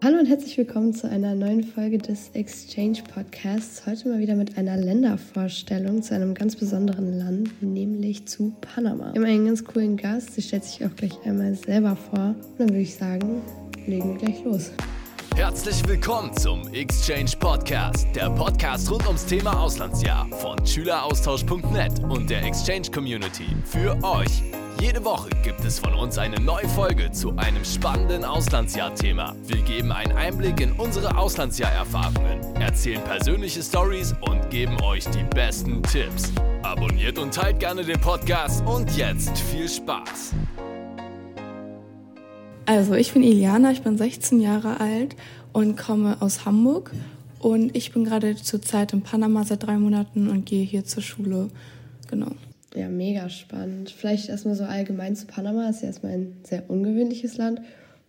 Hallo und herzlich willkommen zu einer neuen Folge des Exchange Podcasts. Heute mal wieder mit einer Ländervorstellung zu einem ganz besonderen Land, nämlich zu Panama. Wir haben einen ganz coolen Gast, sie stellt sich auch gleich einmal selber vor. Und dann würde ich sagen, legen wir gleich los. Herzlich willkommen zum Exchange Podcast, der Podcast rund ums Thema Auslandsjahr von Schüleraustausch.net und der Exchange Community für euch. Jede Woche gibt es von uns eine neue Folge zu einem spannenden Auslandsjahr-Thema. Wir geben einen Einblick in unsere Auslandsjahr-Erfahrungen, erzählen persönliche Stories und geben euch die besten Tipps. Abonniert und teilt gerne den Podcast und jetzt viel Spaß. Also, ich bin Iliana, ich bin 16 Jahre alt und komme aus Hamburg. Und ich bin gerade zurzeit in Panama seit drei Monaten und gehe hier zur Schule. Genau. Ja, mega spannend. Vielleicht erstmal so allgemein zu Panama. Das ist ja erstmal ein sehr ungewöhnliches Land.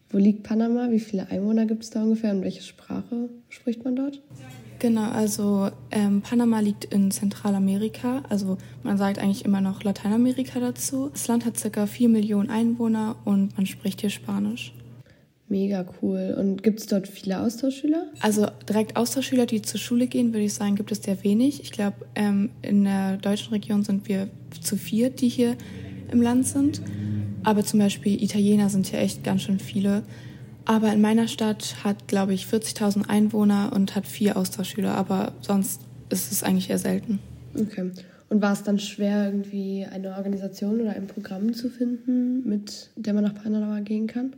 Wo liegt Panama? Wie viele Einwohner gibt es da ungefähr und welche Sprache spricht man dort? Genau, also ähm, Panama liegt in Zentralamerika. Also man sagt eigentlich immer noch Lateinamerika dazu. Das Land hat ca. 4 Millionen Einwohner und man spricht hier Spanisch. Mega cool. Und gibt es dort viele Austauschschüler? Also direkt Austauschschüler, die zur Schule gehen, würde ich sagen, gibt es sehr wenig. Ich glaube, ähm, in der deutschen Region sind wir zu viert, die hier im Land sind. Aber zum Beispiel Italiener sind hier echt ganz schön viele. Aber in meiner Stadt hat, glaube ich, 40.000 Einwohner und hat vier Austauschschüler. Aber sonst ist es eigentlich eher selten. Okay. Und war es dann schwer, irgendwie eine Organisation oder ein Programm zu finden, mit der man nach Panama gehen kann?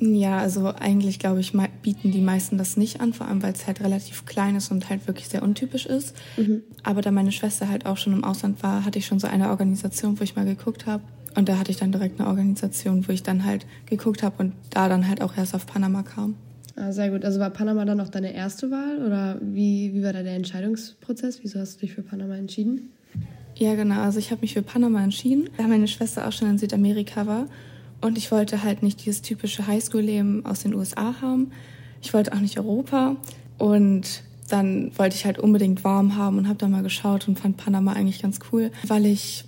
Ja, also eigentlich glaube ich, bieten die meisten das nicht an, vor allem weil es halt relativ klein ist und halt wirklich sehr untypisch ist. Mhm. Aber da meine Schwester halt auch schon im Ausland war, hatte ich schon so eine Organisation, wo ich mal geguckt habe. Und da hatte ich dann direkt eine Organisation, wo ich dann halt geguckt habe und da dann halt auch erst auf Panama kam. Ah, sehr gut. Also war Panama dann auch deine erste Wahl oder wie, wie war da der Entscheidungsprozess? Wieso hast du dich für Panama entschieden? Ja, genau. Also ich habe mich für Panama entschieden, da meine Schwester auch schon in Südamerika war. Und ich wollte halt nicht dieses typische Highschool-Leben aus den USA haben. Ich wollte auch nicht Europa. Und dann wollte ich halt unbedingt warm haben und habe da mal geschaut und fand Panama eigentlich ganz cool, weil ich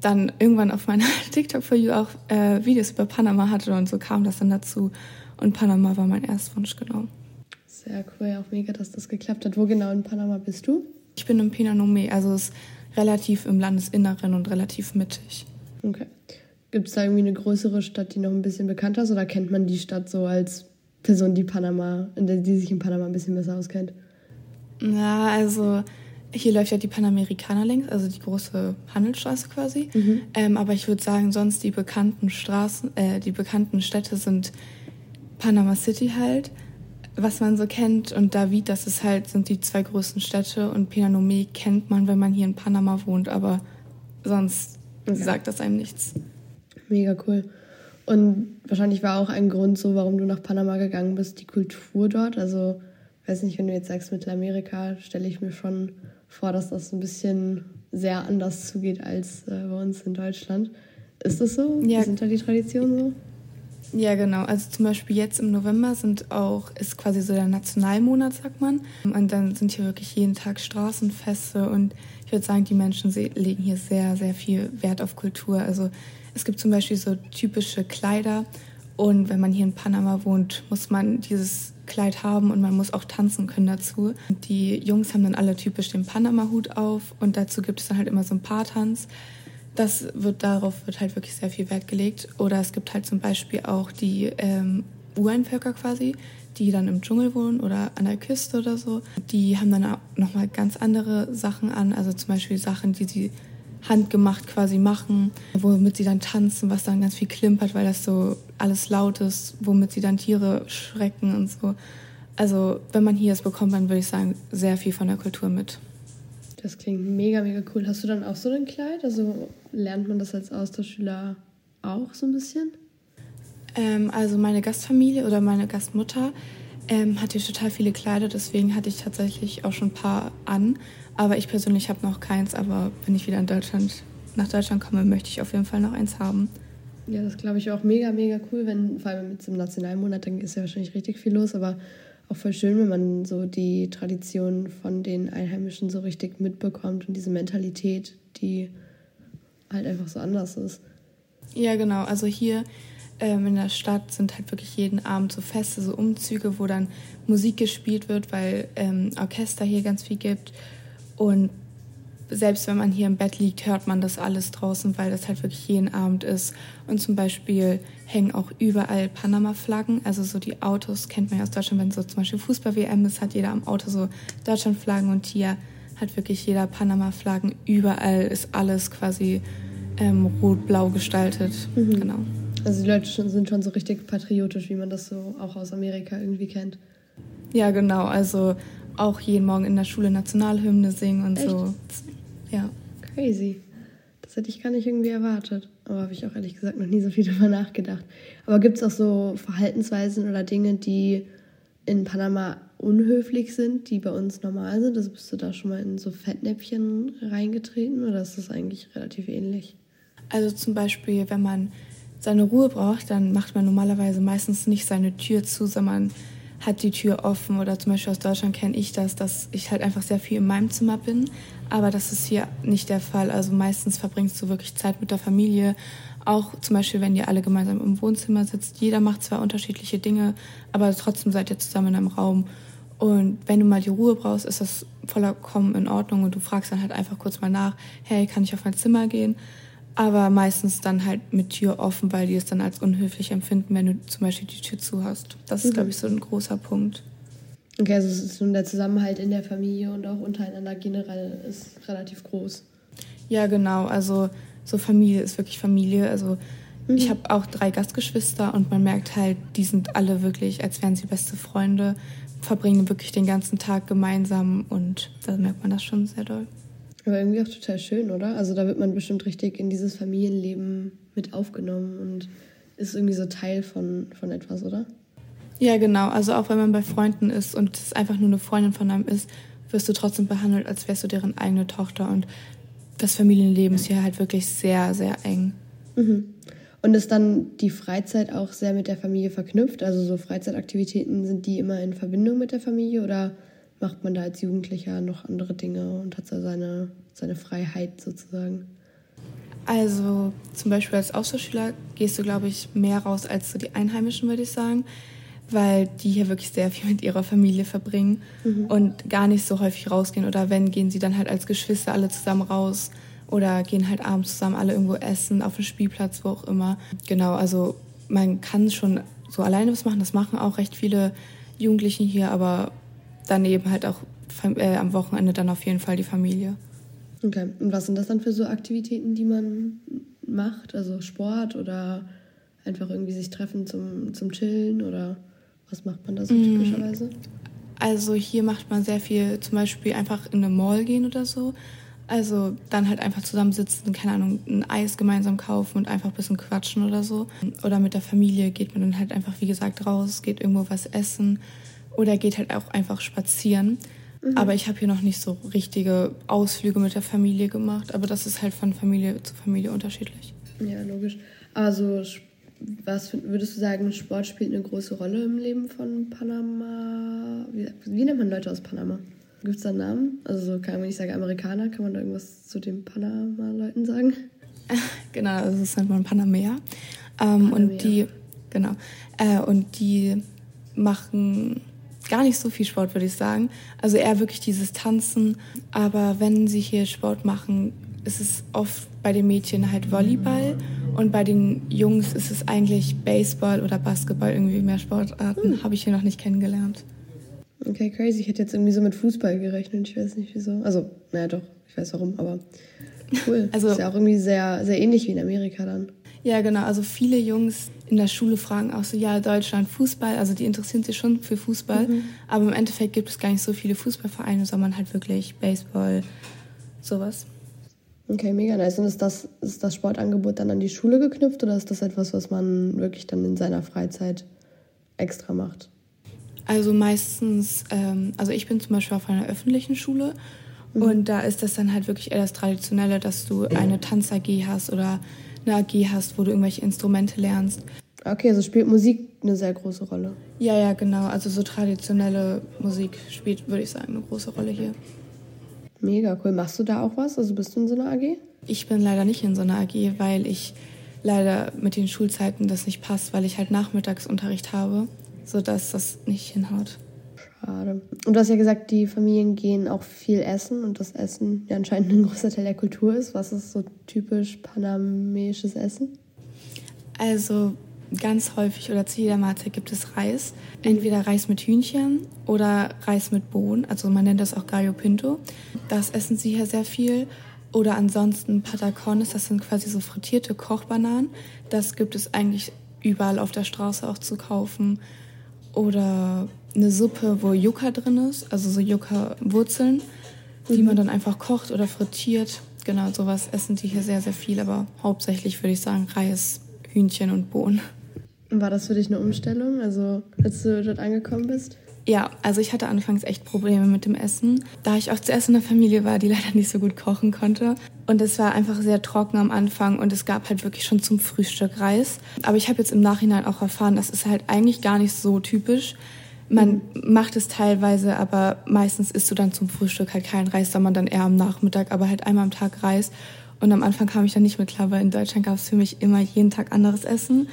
dann irgendwann auf meiner TikTok for You auch äh, Videos über Panama hatte und so kam das dann dazu. Und Panama war mein Erstwunsch, genau. Sehr cool, auch mega, dass das geklappt hat. Wo genau in Panama bist du? Ich bin in Pinanome, also es ist relativ im Landesinneren und relativ mittig. Okay. Gibt es da irgendwie eine größere Stadt, die noch ein bisschen bekannter ist oder kennt man die Stadt so als Person, die Panama, die sich in Panama ein bisschen besser auskennt? Ja, also hier läuft ja die Panamerikaner längs, also die große Handelsstraße quasi. Mhm. Ähm, aber ich würde sagen, sonst die bekannten Straßen, äh, die bekannten Städte sind Panama City halt, was man so kennt. Und David, das ist halt, sind die zwei größten Städte. Und Pinanome kennt man, wenn man hier in Panama wohnt, aber sonst okay. sagt das einem nichts. Mega cool. Und wahrscheinlich war auch ein Grund so, warum du nach Panama gegangen bist, die Kultur dort. Also, weiß nicht, wenn du jetzt sagst Mittelamerika, stelle ich mir schon vor, dass das ein bisschen sehr anders zugeht als äh, bei uns in Deutschland. Ist das so? Ja. Wie sind da die Traditionen so? Ja, genau. Also zum Beispiel jetzt im November sind auch, ist quasi so der Nationalmonat, sagt man. Und dann sind hier wirklich jeden Tag Straßenfeste und ich würde sagen, die Menschen legen hier sehr, sehr viel Wert auf Kultur. Also es gibt zum Beispiel so typische Kleider und wenn man hier in Panama wohnt, muss man dieses Kleid haben und man muss auch tanzen können dazu. Die Jungs haben dann alle typisch den Panama-Hut auf und dazu gibt es dann halt immer so ein Paartanz. Das wird darauf wird halt wirklich sehr viel Wert gelegt. Oder es gibt halt zum Beispiel auch die ähm, Ureinvölker quasi, die dann im Dschungel wohnen oder an der Küste oder so. Die haben dann auch nochmal ganz andere Sachen an, also zum Beispiel Sachen, die sie handgemacht quasi machen, womit sie dann tanzen, was dann ganz viel klimpert, weil das so alles laut ist, womit sie dann Tiere schrecken und so. Also wenn man hier ist, bekommt man, würde ich sagen, sehr viel von der Kultur mit. Das klingt mega, mega cool. Hast du dann auch so ein Kleid? Also lernt man das als Austauschschüler auch so ein bisschen? Ähm, also meine Gastfamilie oder meine Gastmutter ähm, hat hier total viele Kleider, deswegen hatte ich tatsächlich auch schon ein paar an. Aber ich persönlich habe noch keins, aber wenn ich wieder in Deutschland, nach Deutschland komme, möchte ich auf jeden Fall noch eins haben. Ja, das glaube ich auch mega, mega cool, wenn vor allem mit dem Nationalmonat, dann ist ja wahrscheinlich richtig viel los, aber auch voll schön, wenn man so die Tradition von den Einheimischen so richtig mitbekommt und diese Mentalität, die halt einfach so anders ist. Ja, genau. Also hier ähm, in der Stadt sind halt wirklich jeden Abend so Feste, so Umzüge, wo dann Musik gespielt wird, weil ähm, Orchester hier ganz viel gibt. Und selbst wenn man hier im Bett liegt, hört man das alles draußen, weil das halt wirklich jeden Abend ist. Und zum Beispiel hängen auch überall Panama-Flaggen. Also so die Autos kennt man ja aus Deutschland, wenn so zum Beispiel Fußball-WM ist, hat jeder am Auto so Deutschland-Flaggen und hier hat wirklich jeder Panama-Flaggen. Überall ist alles quasi ähm, rot-blau gestaltet. Mhm. Genau. Also die Leute sind schon so richtig patriotisch, wie man das so auch aus Amerika irgendwie kennt. Ja, genau. Also auch jeden Morgen in der Schule Nationalhymne singen und Echt? so. Ja. Crazy. Das hätte ich gar nicht irgendwie erwartet. Aber habe ich auch ehrlich gesagt noch nie so viel drüber nachgedacht. Aber gibt es auch so Verhaltensweisen oder Dinge, die in Panama unhöflich sind, die bei uns normal sind? Also bist du da schon mal in so Fettnäpfchen reingetreten oder ist das eigentlich relativ ähnlich? Also zum Beispiel, wenn man seine Ruhe braucht, dann macht man normalerweise meistens nicht seine Tür zu, sondern hat die Tür offen. Oder zum Beispiel aus Deutschland kenne ich das, dass ich halt einfach sehr viel in meinem Zimmer bin. Aber das ist hier nicht der Fall. Also meistens verbringst du wirklich Zeit mit der Familie. Auch zum Beispiel, wenn ihr alle gemeinsam im Wohnzimmer sitzt. Jeder macht zwar unterschiedliche Dinge, aber trotzdem seid ihr zusammen in einem Raum. Und wenn du mal die Ruhe brauchst, ist das vollkommen in Ordnung und du fragst dann halt einfach kurz mal nach, hey, kann ich auf mein Zimmer gehen? Aber meistens dann halt mit Tür offen, weil die es dann als unhöflich empfinden, wenn du zum Beispiel die Tür zu hast. Das ist, mhm. glaube ich, so ein großer Punkt. Okay, also es ist nun der Zusammenhalt in der Familie und auch untereinander generell ist relativ groß. Ja, genau. Also so Familie ist wirklich Familie. Also mhm. ich habe auch drei Gastgeschwister und man merkt halt, die sind alle wirklich, als wären sie beste Freunde, verbringen wirklich den ganzen Tag gemeinsam und da merkt man das schon sehr doll. Aber irgendwie auch total schön, oder? Also da wird man bestimmt richtig in dieses Familienleben mit aufgenommen und ist irgendwie so Teil von, von etwas, oder? Ja, genau. Also auch wenn man bei Freunden ist und es einfach nur eine Freundin von einem ist, wirst du trotzdem behandelt, als wärst du deren eigene Tochter. Und das Familienleben ist hier halt wirklich sehr, sehr eng. Mhm. Und ist dann die Freizeit auch sehr mit der Familie verknüpft? Also so Freizeitaktivitäten, sind die immer in Verbindung mit der Familie oder macht man da als Jugendlicher noch andere Dinge und hat da seine, seine Freiheit sozusagen? Also zum Beispiel als Austauschschüler gehst du, glaube ich, mehr raus als so die Einheimischen, würde ich sagen, weil die hier wirklich sehr viel mit ihrer Familie verbringen mhm. und gar nicht so häufig rausgehen. Oder wenn, gehen sie dann halt als Geschwister alle zusammen raus oder gehen halt abends zusammen alle irgendwo essen, auf dem Spielplatz, wo auch immer. Genau, also man kann schon so alleine was machen. Das machen auch recht viele Jugendlichen hier, aber daneben halt auch äh, am Wochenende dann auf jeden Fall die Familie. Okay, und was sind das dann für so Aktivitäten, die man macht? Also Sport oder einfach irgendwie sich treffen zum, zum Chillen oder was macht man da so mm. typischerweise? Also hier macht man sehr viel, zum Beispiel einfach in eine Mall gehen oder so. Also dann halt einfach zusammensitzen, keine Ahnung, ein Eis gemeinsam kaufen und einfach ein bisschen quatschen oder so. Oder mit der Familie geht man dann halt einfach, wie gesagt, raus, geht irgendwo was essen oder geht halt auch einfach spazieren. Mhm. Aber ich habe hier noch nicht so richtige Ausflüge mit der Familie gemacht. Aber das ist halt von Familie zu Familie unterschiedlich. Ja, logisch. Also was würdest du sagen, Sport spielt eine große Rolle im Leben von Panama? Wie, wie nennt man Leute aus Panama? Gibt es da einen Namen? Also kann man nicht sagen Amerikaner, kann man da irgendwas zu den Panama-Leuten sagen? Genau, also das nennt man Panamera. Ähm, Panamera. Und die, genau, äh, und die machen gar nicht so viel Sport, würde ich sagen. Also eher wirklich dieses Tanzen. Aber wenn sie hier Sport machen, ist es oft bei den Mädchen halt Volleyball und bei den Jungs ist es eigentlich Baseball oder Basketball, irgendwie mehr Sportarten. Hm. Habe ich hier noch nicht kennengelernt. Okay, crazy. Ich hätte jetzt irgendwie so mit Fußball gerechnet. Ich weiß nicht wieso. Also, naja, doch, ich weiß warum, aber cool. also, ist ja auch irgendwie sehr, sehr ähnlich wie in Amerika dann. Ja, genau. Also viele Jungs in der Schule fragen auch so, ja, Deutschland, Fußball. Also die interessieren sich schon für Fußball. Mhm. Aber im Endeffekt gibt es gar nicht so viele Fußballvereine, sondern halt wirklich Baseball, sowas. Okay, mega nice. Und ist das, ist das Sportangebot dann an die Schule geknüpft oder ist das etwas, was man wirklich dann in seiner Freizeit extra macht? Also meistens, ähm, also ich bin zum Beispiel auf einer öffentlichen Schule mhm. und da ist das dann halt wirklich eher das Traditionelle, dass du eine Tanz-AG hast oder eine AG hast, wo du irgendwelche Instrumente lernst. Okay, also spielt Musik eine sehr große Rolle. Ja, ja, genau. Also so traditionelle Musik spielt, würde ich sagen, eine große Rolle hier. Mega cool. Machst du da auch was? Also bist du in so einer AG? Ich bin leider nicht in so einer AG, weil ich leider mit den Schulzeiten das nicht passt, weil ich halt Nachmittagsunterricht habe, sodass das nicht hinhaut. Schade. Und du hast ja gesagt, die Familien gehen auch viel essen und das Essen ja anscheinend ein großer Teil der Kultur ist. Was ist so typisch panamesisches Essen? Also ganz häufig oder zu jeder Mahlzeit gibt es Reis. Entweder Reis mit Hühnchen oder Reis mit Bohnen. Also man nennt das auch Gallo Pinto. Das essen sie hier sehr viel. Oder ansonsten Patacones, das sind quasi so frittierte Kochbananen. Das gibt es eigentlich überall auf der Straße auch zu kaufen. Oder eine Suppe, wo Yucca drin ist, also so Yucca-Wurzeln, die mhm. man dann einfach kocht oder frittiert. Genau, sowas essen die hier sehr, sehr viel, aber hauptsächlich würde ich sagen Reis, Hühnchen und Bohnen. War das für dich eine Umstellung, also als du dort angekommen bist? Ja, also ich hatte anfangs echt Probleme mit dem Essen, da ich auch zuerst in einer Familie war, die leider nicht so gut kochen konnte. Und es war einfach sehr trocken am Anfang und es gab halt wirklich schon zum Frühstück Reis. Aber ich habe jetzt im Nachhinein auch erfahren, das ist halt eigentlich gar nicht so typisch. Man mhm. macht es teilweise, aber meistens isst du dann zum Frühstück halt keinen Reis, sondern dann eher am Nachmittag, aber halt einmal am Tag Reis. Und am Anfang kam ich dann nicht mit klar, weil in Deutschland gab es für mich immer jeden Tag anderes Essen.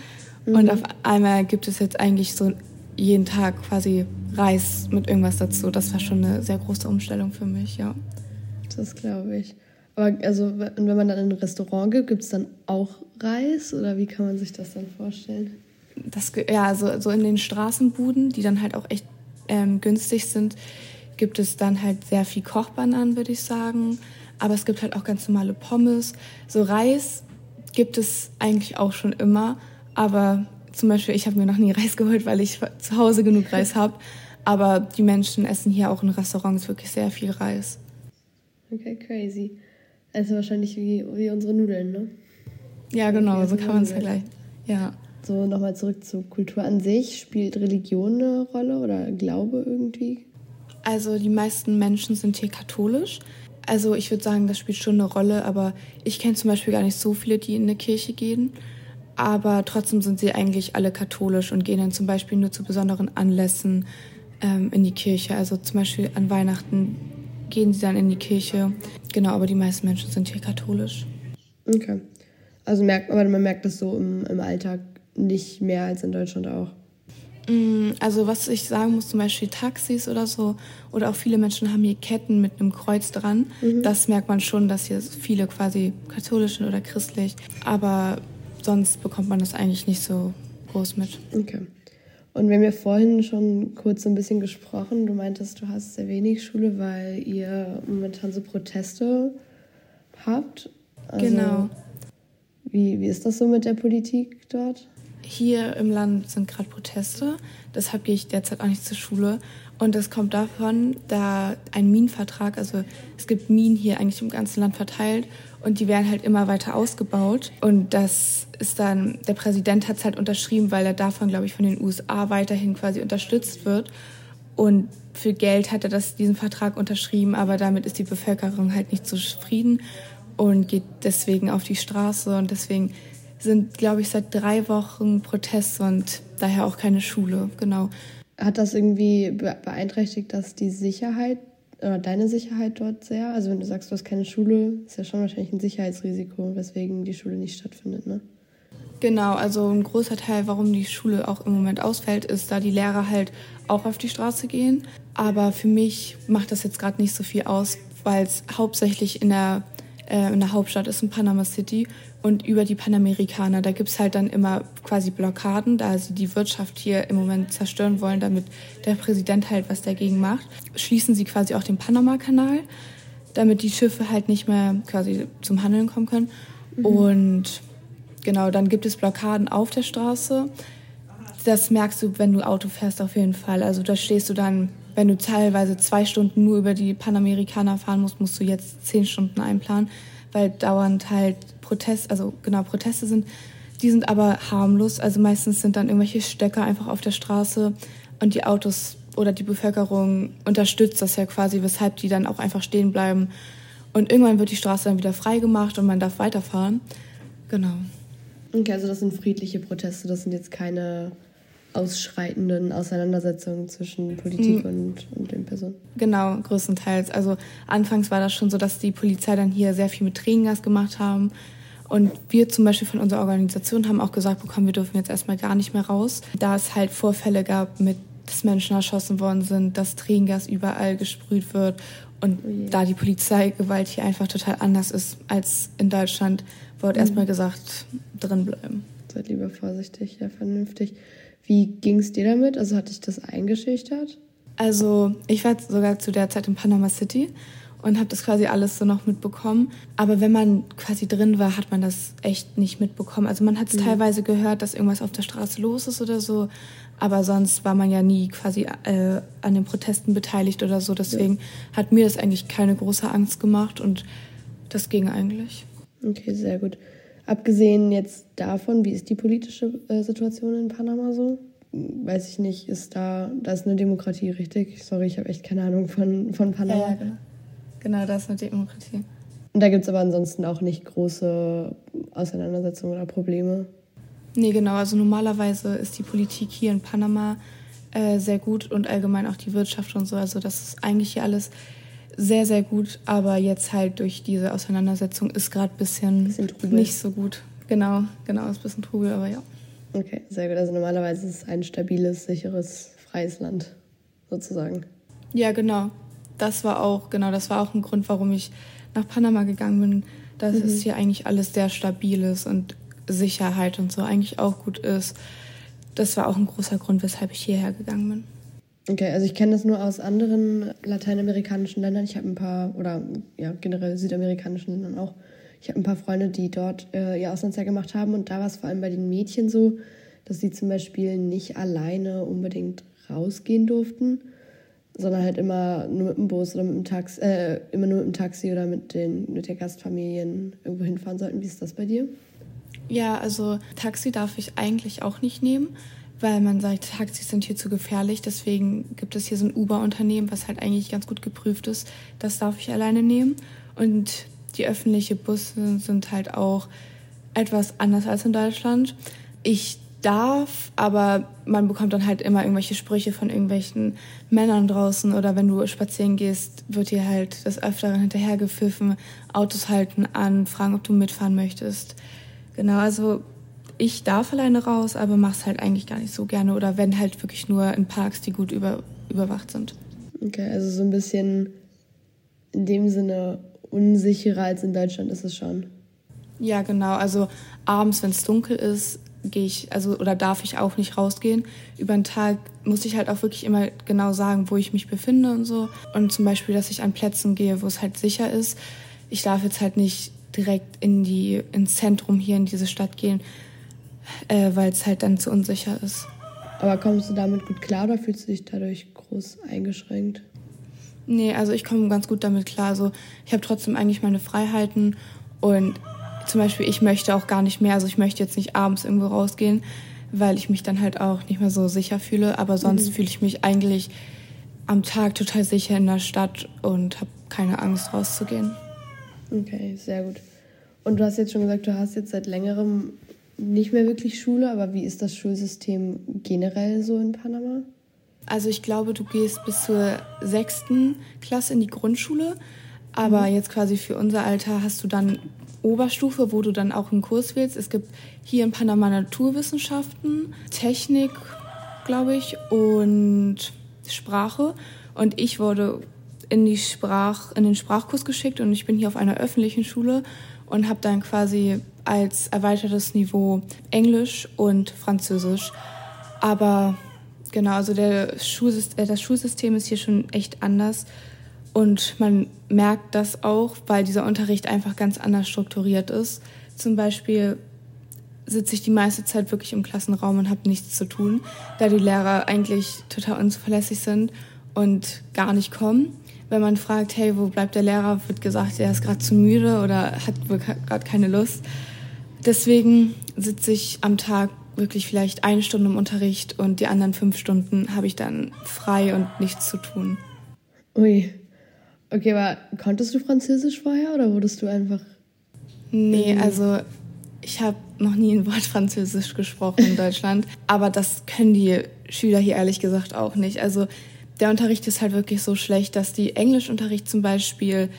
Mhm. Und auf einmal gibt es jetzt eigentlich so jeden Tag quasi Reis mit irgendwas dazu. Das war schon eine sehr große Umstellung für mich, ja. Das glaube ich. Aber also, wenn man dann in ein Restaurant gibt, gibt es dann auch Reis oder wie kann man sich das dann vorstellen? Das, ja, so, so in den Straßenbuden, die dann halt auch echt ähm, günstig sind, gibt es dann halt sehr viel Kochbananen, würde ich sagen. Aber es gibt halt auch ganz normale Pommes. So Reis gibt es eigentlich auch schon immer. Aber zum Beispiel, ich habe mir noch nie Reis geholt, weil ich zu Hause genug Reis habe. Aber die Menschen essen hier auch in Restaurants wirklich sehr viel Reis. Okay, crazy. Also wahrscheinlich wie, wie unsere Nudeln, ne? Ja, genau, so kann man es vergleichen. Ja. So, nochmal zurück zur Kultur an sich. Spielt Religion eine Rolle oder Glaube irgendwie? Also die meisten Menschen sind hier katholisch. Also ich würde sagen, das spielt schon eine Rolle, aber ich kenne zum Beispiel gar nicht so viele, die in eine Kirche gehen aber trotzdem sind sie eigentlich alle katholisch und gehen dann zum Beispiel nur zu besonderen Anlässen ähm, in die Kirche. Also zum Beispiel an Weihnachten gehen sie dann in die Kirche. Genau, aber die meisten Menschen sind hier katholisch. Okay. Also merkt, aber man merkt das so im, im Alltag nicht mehr als in Deutschland auch. Mm, also was ich sagen muss, zum Beispiel Taxis oder so, oder auch viele Menschen haben hier Ketten mit einem Kreuz dran. Mhm. Das merkt man schon, dass hier viele quasi katholisch sind oder christlich. Aber sonst bekommt man das eigentlich nicht so groß mit. Okay. Und wir haben ja vorhin schon kurz so ein bisschen gesprochen. Du meintest, du hast sehr wenig Schule, weil ihr momentan so Proteste habt. Also, genau. Wie, wie ist das so mit der Politik dort? Hier im Land sind gerade Proteste. Deshalb gehe ich derzeit auch nicht zur Schule. Und das kommt davon, da ein Minenvertrag, also es gibt Minen hier eigentlich im ganzen Land verteilt und die werden halt immer weiter ausgebaut. Und das ist dann, der Präsident hat es halt unterschrieben, weil er davon, glaube ich, von den USA weiterhin quasi unterstützt wird. Und für Geld hat er das, diesen Vertrag unterschrieben, aber damit ist die Bevölkerung halt nicht zufrieden und geht deswegen auf die Straße. Und deswegen sind, glaube ich, seit drei Wochen Proteste und daher auch keine Schule, genau. Hat das irgendwie beeinträchtigt, dass die Sicherheit deine Sicherheit dort sehr? Also wenn du sagst, du hast keine Schule, ist ja schon wahrscheinlich ein Sicherheitsrisiko, weswegen die Schule nicht stattfindet, ne? Genau, also ein großer Teil, warum die Schule auch im Moment ausfällt, ist, da die Lehrer halt auch auf die Straße gehen. Aber für mich macht das jetzt gerade nicht so viel aus, weil es hauptsächlich in der, äh, in der Hauptstadt ist, in Panama City und über die Panamerikaner. Da gibt's halt dann immer quasi Blockaden, da sie die Wirtschaft hier im Moment zerstören wollen, damit der Präsident halt was dagegen macht. Schließen sie quasi auch den Panama-Kanal, damit die Schiffe halt nicht mehr quasi zum Handeln kommen können. Mhm. Und genau, dann gibt es Blockaden auf der Straße. Das merkst du, wenn du Auto fährst, auf jeden Fall. Also da stehst du dann, wenn du teilweise zwei Stunden nur über die Panamerikaner fahren musst, musst du jetzt zehn Stunden einplanen, weil dauernd halt Protest, also genau Proteste sind. Die sind aber harmlos. Also meistens sind dann irgendwelche Stöcker einfach auf der Straße und die Autos oder die Bevölkerung unterstützt das ja quasi, weshalb die dann auch einfach stehen bleiben. Und irgendwann wird die Straße dann wieder freigemacht und man darf weiterfahren. Genau. Okay, also das sind friedliche Proteste, das sind jetzt keine ausschreitenden Auseinandersetzungen zwischen Politik mhm. und, und den Personen. Genau, größtenteils. Also anfangs war das schon so, dass die Polizei dann hier sehr viel mit Tränengas gemacht haben Und wir zum Beispiel von unserer Organisation haben auch gesagt bekommen, wir dürfen jetzt erstmal gar nicht mehr raus, da es halt Vorfälle gab mit dass Menschen erschossen worden sind, dass Tränengas überall gesprüht wird und oh da die Polizeigewalt hier einfach total anders ist als in Deutschland, wurde mhm. erstmal gesagt, drin bleiben. Seid lieber vorsichtig, ja, vernünftig. Wie ging es dir damit? Also hat dich das eingeschüchtert? Also ich war sogar zu der Zeit in Panama City und habe das quasi alles so noch mitbekommen. Aber wenn man quasi drin war, hat man das echt nicht mitbekommen. Also man hat es mhm. teilweise gehört, dass irgendwas auf der Straße los ist oder so. Aber sonst war man ja nie quasi äh, an den Protesten beteiligt oder so. Deswegen ja. hat mir das eigentlich keine große Angst gemacht und das ging eigentlich. Okay, sehr gut. Abgesehen jetzt davon, wie ist die politische äh, Situation in Panama so? Weiß ich nicht, ist da, da ist eine Demokratie richtig? Sorry, ich habe echt keine Ahnung von, von Panama. Ja, ja, genau. genau, da ist eine Demokratie. Und da gibt es aber ansonsten auch nicht große Auseinandersetzungen oder Probleme. Nee, genau. Also normalerweise ist die Politik hier in Panama äh, sehr gut und allgemein auch die Wirtschaft und so. Also das ist eigentlich hier alles sehr, sehr gut. Aber jetzt halt durch diese Auseinandersetzung ist gerade ein bisschen, bisschen nicht so gut. Genau, genau, ist ein bisschen Trubel, aber ja. Okay, sehr gut. Also normalerweise ist es ein stabiles, sicheres, freies Land, sozusagen. Ja, genau. Das war auch, genau, das war auch ein Grund, warum ich nach Panama gegangen bin, dass mhm. es hier eigentlich alles sehr stabil ist und Sicherheit und so eigentlich auch gut ist. Das war auch ein großer Grund, weshalb ich hierher gegangen bin. Okay, also ich kenne das nur aus anderen lateinamerikanischen Ländern. Ich habe ein paar, oder ja, generell südamerikanischen Ländern auch. Ich habe ein paar Freunde, die dort äh, ihr Auslandsjahr gemacht haben. Und da war es vor allem bei den Mädchen so, dass sie zum Beispiel nicht alleine unbedingt rausgehen durften, sondern halt immer nur mit dem Bus oder mit dem Taxi, äh, immer nur mit dem Taxi oder mit den mit der Gastfamilien irgendwo hinfahren sollten. Wie ist das bei dir? Ja, also Taxi darf ich eigentlich auch nicht nehmen, weil man sagt, Taxis sind hier zu gefährlich. Deswegen gibt es hier so ein Uber-Unternehmen, was halt eigentlich ganz gut geprüft ist. Das darf ich alleine nehmen. Und die öffentlichen Busse sind halt auch etwas anders als in Deutschland. Ich darf, aber man bekommt dann halt immer irgendwelche Sprüche von irgendwelchen Männern draußen oder wenn du spazieren gehst, wird dir halt das Öfteren hinterhergepfiffen, Autos halten an, fragen, ob du mitfahren möchtest. Genau, also ich darf alleine raus, aber mach's halt eigentlich gar nicht so gerne oder wenn halt wirklich nur in Parks, die gut über, überwacht sind. Okay, also so ein bisschen in dem Sinne unsicherer als in Deutschland ist es schon. Ja, genau. Also abends, wenn es dunkel ist, gehe ich, also oder darf ich auch nicht rausgehen. Über den Tag muss ich halt auch wirklich immer genau sagen, wo ich mich befinde und so. Und zum Beispiel, dass ich an Plätzen gehe, wo es halt sicher ist. Ich darf jetzt halt nicht direkt in die, ins Zentrum hier in diese Stadt gehen, äh, weil es halt dann zu unsicher ist. Aber kommst du damit gut klar oder fühlst du dich dadurch groß eingeschränkt? Nee, also ich komme ganz gut damit klar. Also ich habe trotzdem eigentlich meine Freiheiten und zum Beispiel ich möchte auch gar nicht mehr, also ich möchte jetzt nicht abends irgendwo rausgehen, weil ich mich dann halt auch nicht mehr so sicher fühle. Aber sonst mhm. fühle ich mich eigentlich am Tag total sicher in der Stadt und habe keine Angst rauszugehen. Okay, sehr gut. Und du hast jetzt schon gesagt, du hast jetzt seit längerem nicht mehr wirklich Schule, aber wie ist das Schulsystem generell so in Panama? Also ich glaube, du gehst bis zur sechsten Klasse in die Grundschule, aber mhm. jetzt quasi für unser Alter hast du dann Oberstufe, wo du dann auch einen Kurs wählst. Es gibt hier in Panama Naturwissenschaften, Technik, glaube ich, und Sprache. Und ich wurde in, die Sprach, in den Sprachkurs geschickt und ich bin hier auf einer öffentlichen Schule und habe dann quasi als erweitertes Niveau Englisch und Französisch. Aber genau, also der Schulsystem, äh, das Schulsystem ist hier schon echt anders und man merkt das auch, weil dieser Unterricht einfach ganz anders strukturiert ist. Zum Beispiel sitze ich die meiste Zeit wirklich im Klassenraum und habe nichts zu tun, da die Lehrer eigentlich total unzuverlässig sind und gar nicht kommen wenn man fragt, hey, wo bleibt der Lehrer, wird gesagt, er ist gerade zu müde oder hat gerade keine Lust. Deswegen sitze ich am Tag wirklich vielleicht eine Stunde im Unterricht und die anderen fünf Stunden habe ich dann frei und nichts zu tun. Ui. Okay, aber konntest du Französisch vorher oder wurdest du einfach. Nee, also ich habe noch nie ein Wort Französisch gesprochen in Deutschland, aber das können die Schüler hier ehrlich gesagt auch nicht. Also der Unterricht ist halt wirklich so schlecht, dass die Englischunterricht zum Beispiel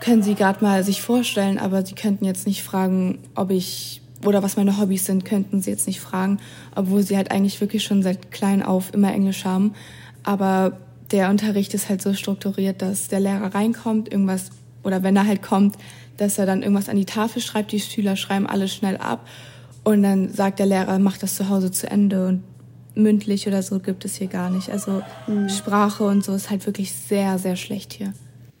können sie gerade mal sich vorstellen, aber sie könnten jetzt nicht fragen, ob ich oder was meine Hobbys sind, könnten sie jetzt nicht fragen, obwohl sie halt eigentlich wirklich schon seit klein auf immer Englisch haben. Aber der Unterricht ist halt so strukturiert, dass der Lehrer reinkommt, irgendwas, oder wenn er halt kommt, dass er dann irgendwas an die Tafel schreibt, die Schüler schreiben alles schnell ab und dann sagt der Lehrer, mach das zu Hause zu Ende und mündlich oder so gibt es hier gar nicht. Also mhm. Sprache und so ist halt wirklich sehr, sehr schlecht hier.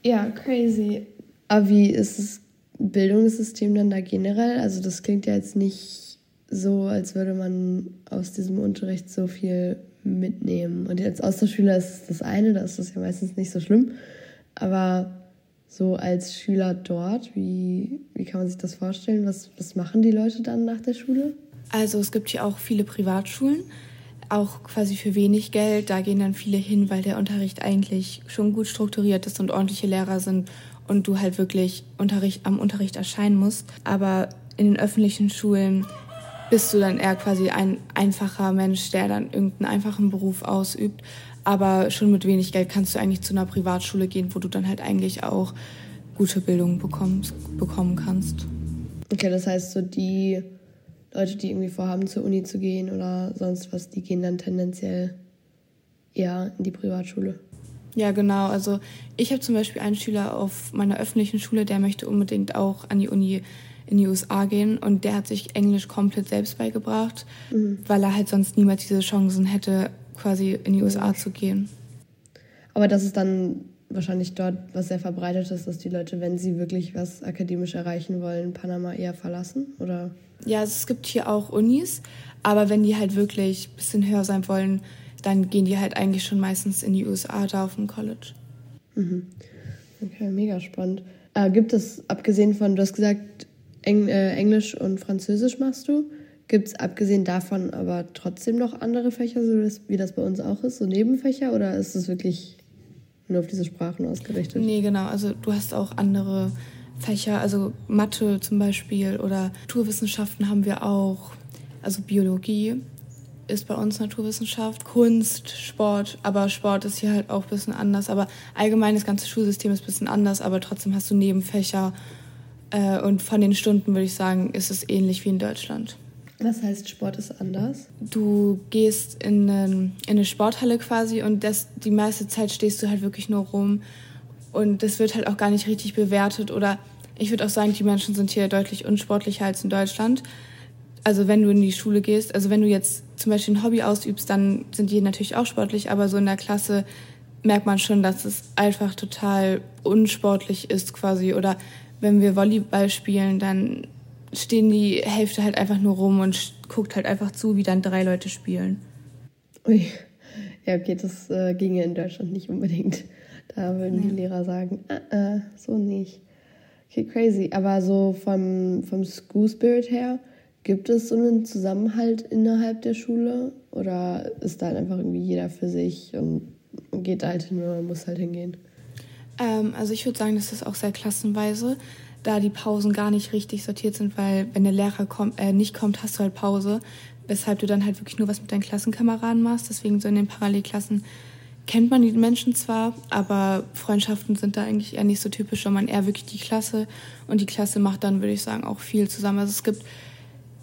Ja, crazy. Aber wie ist das Bildungssystem dann da generell? Also das klingt ja jetzt nicht so, als würde man aus diesem Unterricht so viel mitnehmen. Und als Austauschschüler ist das eine, da ist das ja meistens nicht so schlimm. Aber so als Schüler dort, wie, wie kann man sich das vorstellen? Was, was machen die Leute dann nach der Schule? Also es gibt hier auch viele Privatschulen, auch quasi für wenig Geld. Da gehen dann viele hin, weil der Unterricht eigentlich schon gut strukturiert ist und ordentliche Lehrer sind und du halt wirklich Unterricht, am Unterricht erscheinen musst. Aber in den öffentlichen Schulen bist du dann eher quasi ein einfacher Mensch, der dann irgendeinen einfachen Beruf ausübt. Aber schon mit wenig Geld kannst du eigentlich zu einer Privatschule gehen, wo du dann halt eigentlich auch gute Bildung bekommst, bekommen kannst. Okay, das heißt, so die Leute, die irgendwie vorhaben, zur Uni zu gehen oder sonst was, die gehen dann tendenziell eher in die Privatschule. Ja, genau. Also ich habe zum Beispiel einen Schüler auf meiner öffentlichen Schule, der möchte unbedingt auch an die Uni in die USA gehen und der hat sich Englisch komplett selbst beigebracht, mhm. weil er halt sonst niemals diese Chancen hätte, quasi in die USA zu gehen. Aber das ist dann wahrscheinlich dort was sehr verbreitet ist, dass die Leute, wenn sie wirklich was akademisch erreichen wollen, Panama eher verlassen, oder? Ja, also es gibt hier auch Unis, aber wenn die halt wirklich ein bisschen höher sein wollen, dann gehen die halt eigentlich schon meistens in die USA da auf dem College. Mhm. Okay, mega spannend. Äh, gibt es, abgesehen von, du hast gesagt, Eng, äh, Englisch und Französisch machst du, gibt es abgesehen davon aber trotzdem noch andere Fächer, so wie das bei uns auch ist, so Nebenfächer, oder ist es wirklich nur auf diese Sprachen ausgerichtet? Nee, genau. Also du hast auch andere Fächer, also Mathe zum Beispiel oder Naturwissenschaften haben wir auch, also Biologie ist bei uns Naturwissenschaft, Kunst, Sport, aber Sport ist hier halt auch ein bisschen anders. Aber allgemein das ganze Schulsystem ist ein bisschen anders, aber trotzdem hast du Nebenfächer. Äh, und von den Stunden würde ich sagen, ist es ähnlich wie in Deutschland. Was heißt Sport ist anders? Du gehst in eine, in eine Sporthalle quasi und das, die meiste Zeit stehst du halt wirklich nur rum. Und das wird halt auch gar nicht richtig bewertet. Oder ich würde auch sagen, die Menschen sind hier deutlich unsportlicher als in Deutschland also wenn du in die Schule gehst, also wenn du jetzt zum Beispiel ein Hobby ausübst, dann sind die natürlich auch sportlich, aber so in der Klasse merkt man schon, dass es einfach total unsportlich ist quasi. Oder wenn wir Volleyball spielen, dann stehen die Hälfte halt einfach nur rum und guckt halt einfach zu, wie dann drei Leute spielen. Ui. Ja, okay, das äh, ginge in Deutschland nicht unbedingt. Da würden ja. die Lehrer sagen, äh, äh, so nicht. Okay, crazy. Aber so vom, vom School Spirit her, Gibt es so einen Zusammenhalt innerhalb der Schule oder ist da halt einfach irgendwie jeder für sich und geht halt hin, wenn man muss halt hingehen? Ähm, also ich würde sagen, das ist auch sehr klassenweise, da die Pausen gar nicht richtig sortiert sind, weil wenn der Lehrer kommt, äh, nicht kommt, hast du halt Pause, weshalb du dann halt wirklich nur was mit deinen Klassenkameraden machst. Deswegen so in den Parallelklassen kennt man die Menschen zwar, aber Freundschaften sind da eigentlich eher nicht so typisch, sondern eher wirklich die Klasse und die Klasse macht dann, würde ich sagen, auch viel zusammen. Also es gibt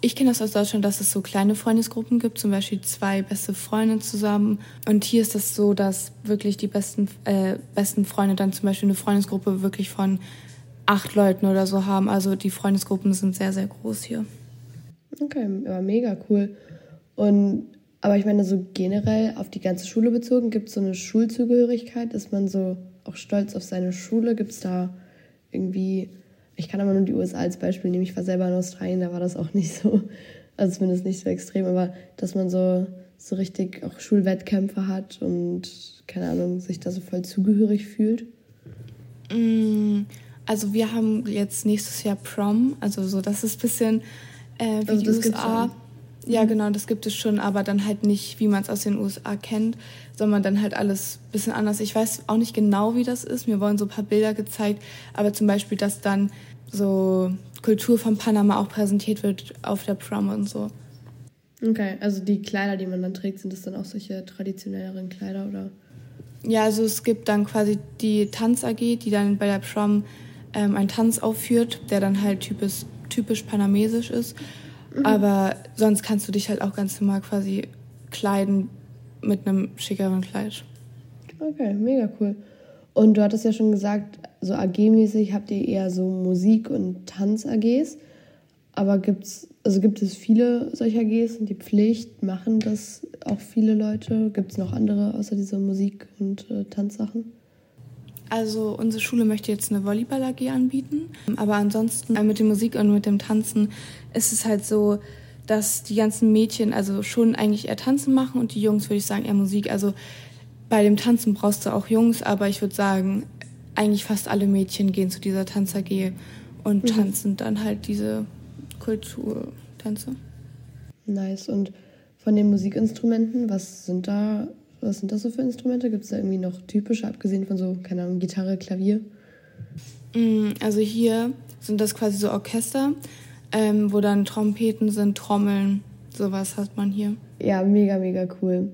ich kenne das aus Deutschland, dass es so kleine Freundesgruppen gibt, zum Beispiel zwei beste Freunde zusammen. Und hier ist das so, dass wirklich die besten, äh, besten Freunde dann zum Beispiel eine Freundesgruppe wirklich von acht Leuten oder so haben. Also die Freundesgruppen sind sehr, sehr groß hier. Okay, aber mega cool. Und aber ich meine, so generell auf die ganze Schule bezogen, gibt es so eine Schulzugehörigkeit? Ist man so auch stolz auf seine Schule? Gibt es da irgendwie ich kann aber nur die USA als Beispiel nehmen. Ich war selber in Australien, da war das auch nicht so, also zumindest nicht so extrem, aber dass man so, so richtig auch Schulwettkämpfe hat und, keine Ahnung, sich da so voll zugehörig fühlt. Mm, also wir haben jetzt nächstes Jahr Prom, also so, das ist ein bisschen äh, wie also die USA. Ja, genau, das gibt es schon, aber dann halt nicht, wie man es aus den USA kennt, sondern dann halt alles ein bisschen anders. Ich weiß auch nicht genau, wie das ist. Mir wurden so ein paar Bilder gezeigt, aber zum Beispiel, dass dann so Kultur von Panama auch präsentiert wird auf der Prom und so. Okay, also die Kleider, die man dann trägt, sind das dann auch solche traditionelleren Kleider oder? Ja, also es gibt dann quasi die Tanz AG, die dann bei der Prom ähm, einen Tanz aufführt, der dann halt typisch, typisch panamesisch ist. Mhm. Aber sonst kannst du dich halt auch ganz normal quasi kleiden mit einem schickeren Kleid. Okay, mega cool. Und du hattest ja schon gesagt, so AG-mäßig habt ihr eher so Musik- und Tanz-AGs. Aber gibt's, also gibt es viele solcher AGs und die Pflicht? Machen das auch viele Leute? Gibt es noch andere außer dieser Musik- und äh, Tanzsachen? Also unsere Schule möchte jetzt eine Volleyball-AG anbieten. Aber ansonsten äh, mit der Musik und mit dem Tanzen ist es halt so, dass die ganzen Mädchen also schon eigentlich eher Tanzen machen und die Jungs würde ich sagen eher Musik. Also bei dem Tanzen brauchst du auch Jungs, aber ich würde sagen, eigentlich fast alle Mädchen gehen zu dieser Tanz-AG und mhm. tanzen dann halt diese Kulturtänze. Nice. Und von den Musikinstrumenten, was sind da, was sind das so für Instrumente? Gibt es da irgendwie noch typische, abgesehen von so, keine Ahnung, Gitarre, Klavier? Mm, also hier sind das quasi so Orchester, ähm, wo dann Trompeten sind, Trommeln, sowas hat man hier. Ja, mega, mega cool.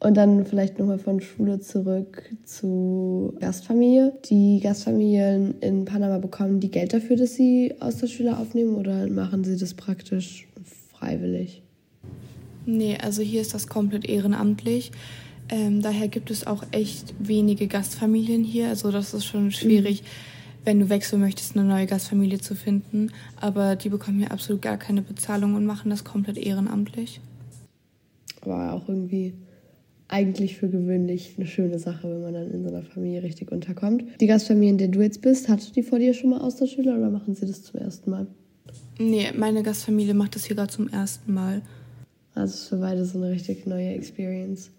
Und dann vielleicht nochmal von Schule zurück zu Gastfamilie. Die Gastfamilien in Panama bekommen die Geld dafür, dass sie Austauschschüler aufnehmen oder machen sie das praktisch freiwillig? Nee, also hier ist das komplett ehrenamtlich. Ähm, daher gibt es auch echt wenige Gastfamilien hier. Also das ist schon schwierig, mhm. wenn du wechseln möchtest, eine neue Gastfamilie zu finden. Aber die bekommen hier absolut gar keine Bezahlung und machen das komplett ehrenamtlich. Aber auch irgendwie eigentlich für gewöhnlich eine schöne Sache, wenn man dann in so einer Familie richtig unterkommt. Die Gastfamilie, in der du jetzt bist, hatte die vor dir schon mal Austauschschüler oder machen sie das zum ersten Mal? Nee, meine Gastfamilie macht das hier gerade zum ersten Mal. Also es ist für beide so eine richtig neue Experience.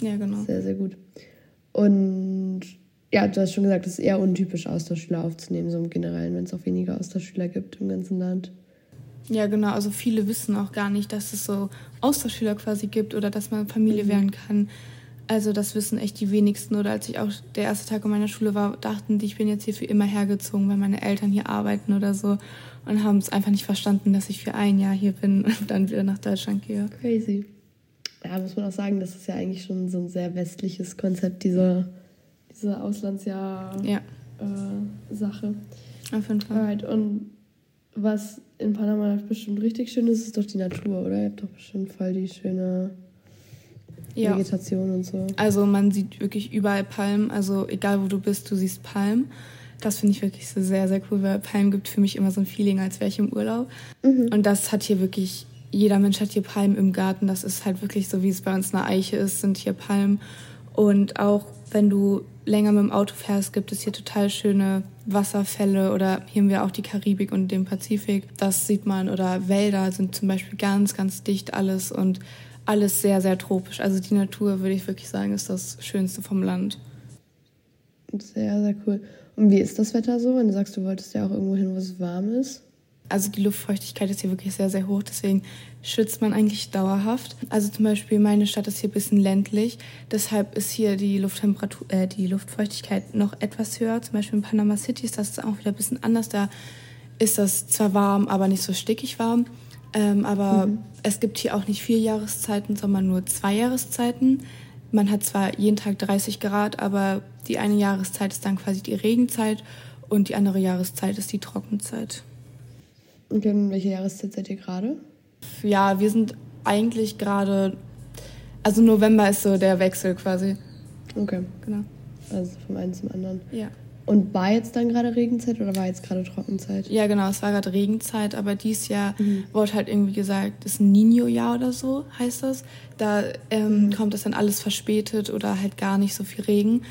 Ja, genau. Sehr, sehr gut. Und ja, du hast schon gesagt, es ist eher untypisch, Austauschschüler aufzunehmen, so im Generellen, wenn es auch weniger Austauschschüler gibt im ganzen Land. Ja, genau. Also viele wissen auch gar nicht, dass es so Austauschschüler quasi gibt oder dass man Familie mhm. werden kann. Also das wissen echt die wenigsten. Oder als ich auch der erste Tag in meiner Schule war, dachten die, ich bin jetzt hier für immer hergezogen, weil meine Eltern hier arbeiten oder so. Und haben es einfach nicht verstanden, dass ich für ein Jahr hier bin und dann wieder nach Deutschland gehe. Crazy. Ja, muss man auch sagen, das ist ja eigentlich schon so ein sehr westliches Konzept, diese, diese Auslandsjahr-Sache. Ja. Äh, Auf jeden Fall. Alright, und was in Panama bestimmt richtig schön ist, ist doch die Natur, oder? Ihr habt doch bestimmt voll die schöne ja. Vegetation und so. Also man sieht wirklich überall Palmen. Also egal wo du bist, du siehst Palmen. Das finde ich wirklich so sehr, sehr cool, weil Palmen gibt für mich immer so ein Feeling, als wäre ich im Urlaub. Mhm. Und das hat hier wirklich, jeder Mensch hat hier Palmen im Garten. Das ist halt wirklich so, wie es bei uns eine Eiche ist, sind hier Palmen. Und auch wenn du länger mit dem Auto fährst, gibt es hier total schöne Wasserfälle oder hier haben wir auch die Karibik und den Pazifik. Das sieht man oder Wälder sind zum Beispiel ganz, ganz dicht alles und alles sehr, sehr tropisch. Also die Natur, würde ich wirklich sagen, ist das Schönste vom Land. Sehr, sehr cool. Und wie ist das Wetter so, wenn du sagst, du wolltest ja auch irgendwo hin, wo es warm ist? Also die Luftfeuchtigkeit ist hier wirklich sehr, sehr hoch, deswegen schützt man eigentlich dauerhaft. Also zum Beispiel meine Stadt ist hier ein bisschen ländlich, deshalb ist hier die Lufttemperatur, äh, die Luftfeuchtigkeit noch etwas höher. Zum Beispiel in Panama City ist das auch wieder ein bisschen anders. Da ist das zwar warm, aber nicht so stickig warm. Ähm, aber mhm. es gibt hier auch nicht vier Jahreszeiten, sondern nur zwei Jahreszeiten. Man hat zwar jeden Tag 30 Grad, aber die eine Jahreszeit ist dann quasi die Regenzeit und die andere Jahreszeit ist die Trockenzeit. Und in welcher Jahreszeit seid ihr gerade? Ja, wir sind eigentlich gerade. Also November ist so der Wechsel quasi. Okay. Genau. Also vom einen zum anderen. Ja. Und war jetzt dann gerade Regenzeit oder war jetzt gerade Trockenzeit? Ja, genau, es war gerade Regenzeit, aber dieses Jahr mhm. wurde halt irgendwie gesagt, das ist ein Nino-Jahr oder so, heißt das. Da ähm, mhm. kommt das dann alles verspätet oder halt gar nicht so viel Regen.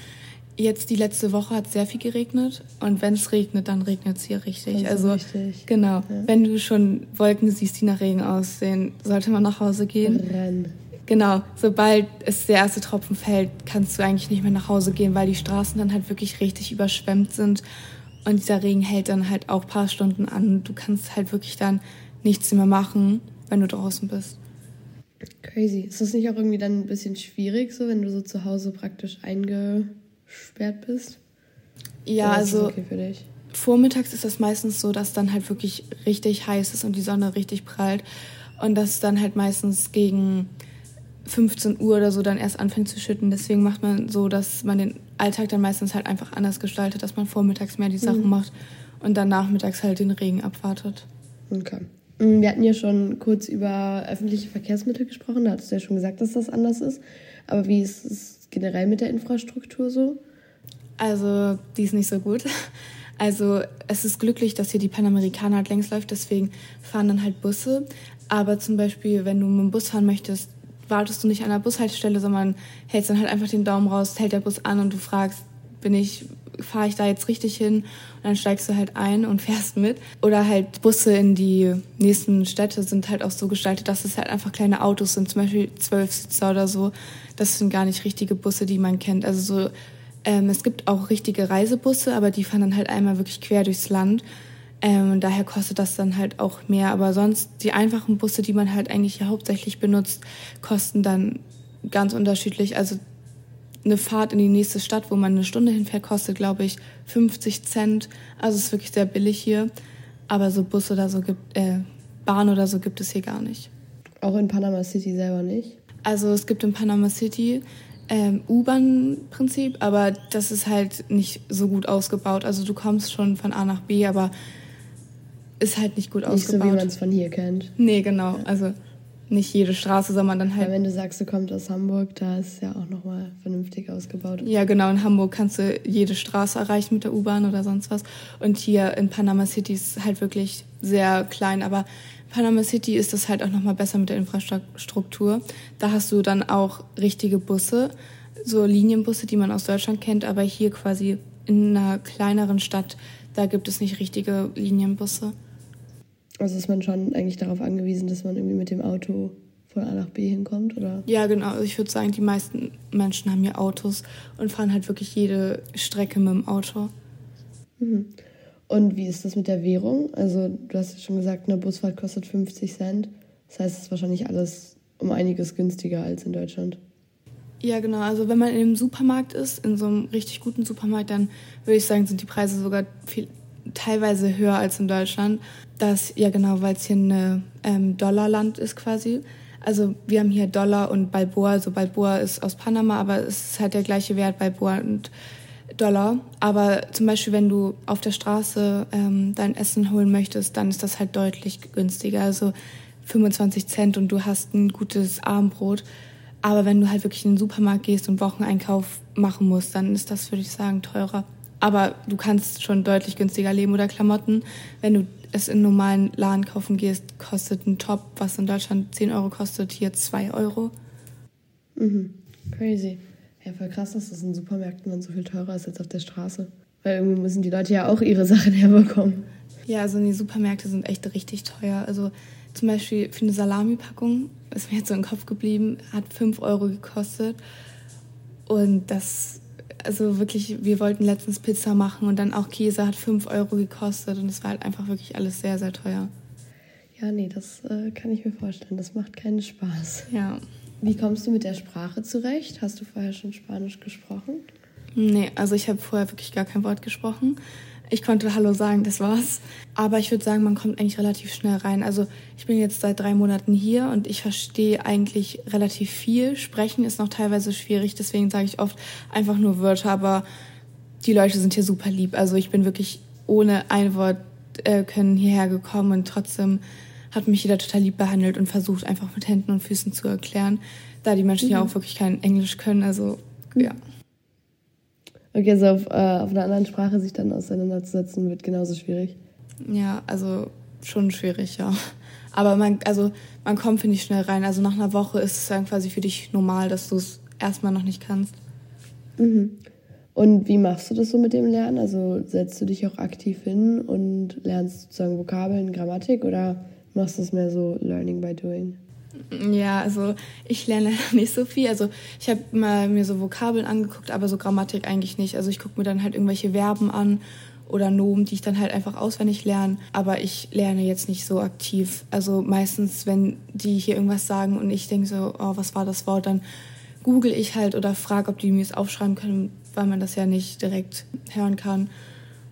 Jetzt die letzte Woche hat sehr viel geregnet und wenn es regnet, dann regnet es hier richtig. Also, richtig. genau, ja. wenn du schon Wolken siehst, die nach Regen aussehen, sollte man nach Hause gehen. Renn. Genau, sobald es der erste Tropfen fällt, kannst du eigentlich nicht mehr nach Hause gehen, weil die Straßen dann halt wirklich richtig überschwemmt sind und dieser Regen hält dann halt auch paar Stunden an. Du kannst halt wirklich dann nichts mehr machen, wenn du draußen bist. Crazy. Ist das nicht auch irgendwie dann ein bisschen schwierig, so wenn du so zu Hause praktisch einge gesperrt bist? Ja, also okay vormittags ist das meistens so, dass dann halt wirklich richtig heiß ist und die Sonne richtig prallt. Und das dann halt meistens gegen 15 Uhr oder so dann erst anfängt zu schütten. Deswegen macht man so, dass man den Alltag dann meistens halt einfach anders gestaltet, dass man vormittags mehr die Sachen mhm. macht und dann nachmittags halt den Regen abwartet. Okay. Mm, wir hatten ja schon kurz über öffentliche Verkehrsmittel gesprochen, da hattest du ja schon gesagt, dass das anders ist. Aber wie ist es generell mit der Infrastruktur so? Also, die ist nicht so gut. Also, es ist glücklich, dass hier die Panamerikaner halt längs läuft, deswegen fahren dann halt Busse. Aber zum Beispiel, wenn du mit dem Bus fahren möchtest, wartest du nicht an der Bushaltestelle, sondern hältst dann halt einfach den Daumen raus, hält der Bus an und du fragst, bin ich, fahre ich da jetzt richtig hin? Und dann steigst du halt ein und fährst mit. Oder halt Busse in die nächsten Städte sind halt auch so gestaltet, dass es halt einfach kleine Autos sind, zum Beispiel Zwölfsitzer oder so. Das sind gar nicht richtige Busse, die man kennt. Also so, ähm, es gibt auch richtige Reisebusse, aber die fahren dann halt einmal wirklich quer durchs Land. Ähm, daher kostet das dann halt auch mehr. Aber sonst die einfachen Busse, die man halt eigentlich hauptsächlich benutzt, kosten dann ganz unterschiedlich. Also eine Fahrt in die nächste Stadt, wo man eine Stunde hinfährt, kostet, glaube ich, 50 Cent. Also es ist wirklich sehr billig hier. Aber so Bus oder so gibt, äh, Bahn oder so gibt es hier gar nicht. Auch in Panama City selber nicht? Also es gibt in Panama City ähm, U-Bahn-Prinzip, aber das ist halt nicht so gut ausgebaut. Also du kommst schon von A nach B, aber ist halt nicht gut nicht ausgebaut. Nicht so, wie man es von hier kennt. Nee, genau. Also nicht jede Straße, sondern dann halt. Ja, wenn du sagst, du kommst aus Hamburg, da ist ja auch nochmal vernünftig ausgebaut. Ja, genau. In Hamburg kannst du jede Straße erreichen mit der U-Bahn oder sonst was. Und hier in Panama City ist halt wirklich sehr klein. Aber Panama City ist das halt auch nochmal besser mit der Infrastruktur. Da hast du dann auch richtige Busse, so Linienbusse, die man aus Deutschland kennt. Aber hier quasi in einer kleineren Stadt, da gibt es nicht richtige Linienbusse. Also ist man schon eigentlich darauf angewiesen, dass man irgendwie mit dem Auto von A nach B hinkommt, oder? Ja, genau. Also ich würde sagen, die meisten Menschen haben hier Autos und fahren halt wirklich jede Strecke mit dem Auto. Mhm. Und wie ist das mit der Währung? Also du hast ja schon gesagt, eine Busfahrt kostet 50 Cent. Das heißt, es ist wahrscheinlich alles um einiges günstiger als in Deutschland. Ja, genau. Also wenn man in einem Supermarkt ist, in so einem richtig guten Supermarkt, dann würde ich sagen, sind die Preise sogar viel, teilweise höher als in Deutschland. Das, ja genau, weil es hier ein ähm, Dollarland ist quasi. Also wir haben hier Dollar und Balboa. Also Balboa ist aus Panama, aber es ist halt der gleiche Wert, Balboa und Dollar. Aber zum Beispiel, wenn du auf der Straße ähm, dein Essen holen möchtest, dann ist das halt deutlich günstiger. Also 25 Cent und du hast ein gutes Abendbrot. Aber wenn du halt wirklich in den Supermarkt gehst und Wocheneinkauf machen musst, dann ist das, würde ich sagen, teurer. Aber du kannst schon deutlich günstiger leben oder Klamotten. Wenn du es in normalen Laden kaufen gehst, kostet ein Top, was in Deutschland 10 Euro kostet, hier 2 Euro. Mhm. Crazy. Ja, voll krass, dass das in Supermärkten dann so viel teurer ist als auf der Straße. Weil irgendwie müssen die Leute ja auch ihre Sachen herbekommen. Ja, also die Supermärkte sind echt richtig teuer. Also zum Beispiel für eine Salami-Packung, ist mir jetzt so im Kopf geblieben, hat 5 Euro gekostet. Und das also wirklich, wir wollten letztens Pizza machen und dann auch Käse hat 5 Euro gekostet und es war halt einfach wirklich alles sehr, sehr teuer. Ja, nee, das äh, kann ich mir vorstellen. Das macht keinen Spaß. Ja. Wie kommst du mit der Sprache zurecht? Hast du vorher schon Spanisch gesprochen? Nee, also ich habe vorher wirklich gar kein Wort gesprochen. Ich konnte Hallo sagen, das war's. Aber ich würde sagen, man kommt eigentlich relativ schnell rein. Also ich bin jetzt seit drei Monaten hier und ich verstehe eigentlich relativ viel. Sprechen ist noch teilweise schwierig, deswegen sage ich oft einfach nur Wörter, aber die Leute sind hier super lieb. Also ich bin wirklich ohne ein Wort äh, können hierher gekommen und trotzdem hat mich jeder total lieb behandelt und versucht einfach mit Händen und Füßen zu erklären, da die Menschen mhm. ja auch wirklich kein Englisch können. Also ja. Okay, also auf, äh, auf einer anderen Sprache sich dann auseinanderzusetzen, wird genauso schwierig. Ja, also schon schwierig, ja. Aber man, also man kommt, finde ich, schnell rein. Also nach einer Woche ist es dann quasi für dich normal, dass du es erstmal noch nicht kannst. Mhm. Und wie machst du das so mit dem Lernen? Also setzt du dich auch aktiv hin und lernst sozusagen Vokabeln, Grammatik oder machst du es mehr so Learning by Doing? Ja, also ich lerne nicht so viel. Also ich habe mal mir so Vokabeln angeguckt, aber so Grammatik eigentlich nicht. Also ich gucke mir dann halt irgendwelche Verben an oder Nomen, die ich dann halt einfach auswendig lerne. Aber ich lerne jetzt nicht so aktiv. Also meistens, wenn die hier irgendwas sagen und ich denke so, oh, was war das Wort, dann google ich halt oder frage, ob die mir es aufschreiben können, weil man das ja nicht direkt hören kann.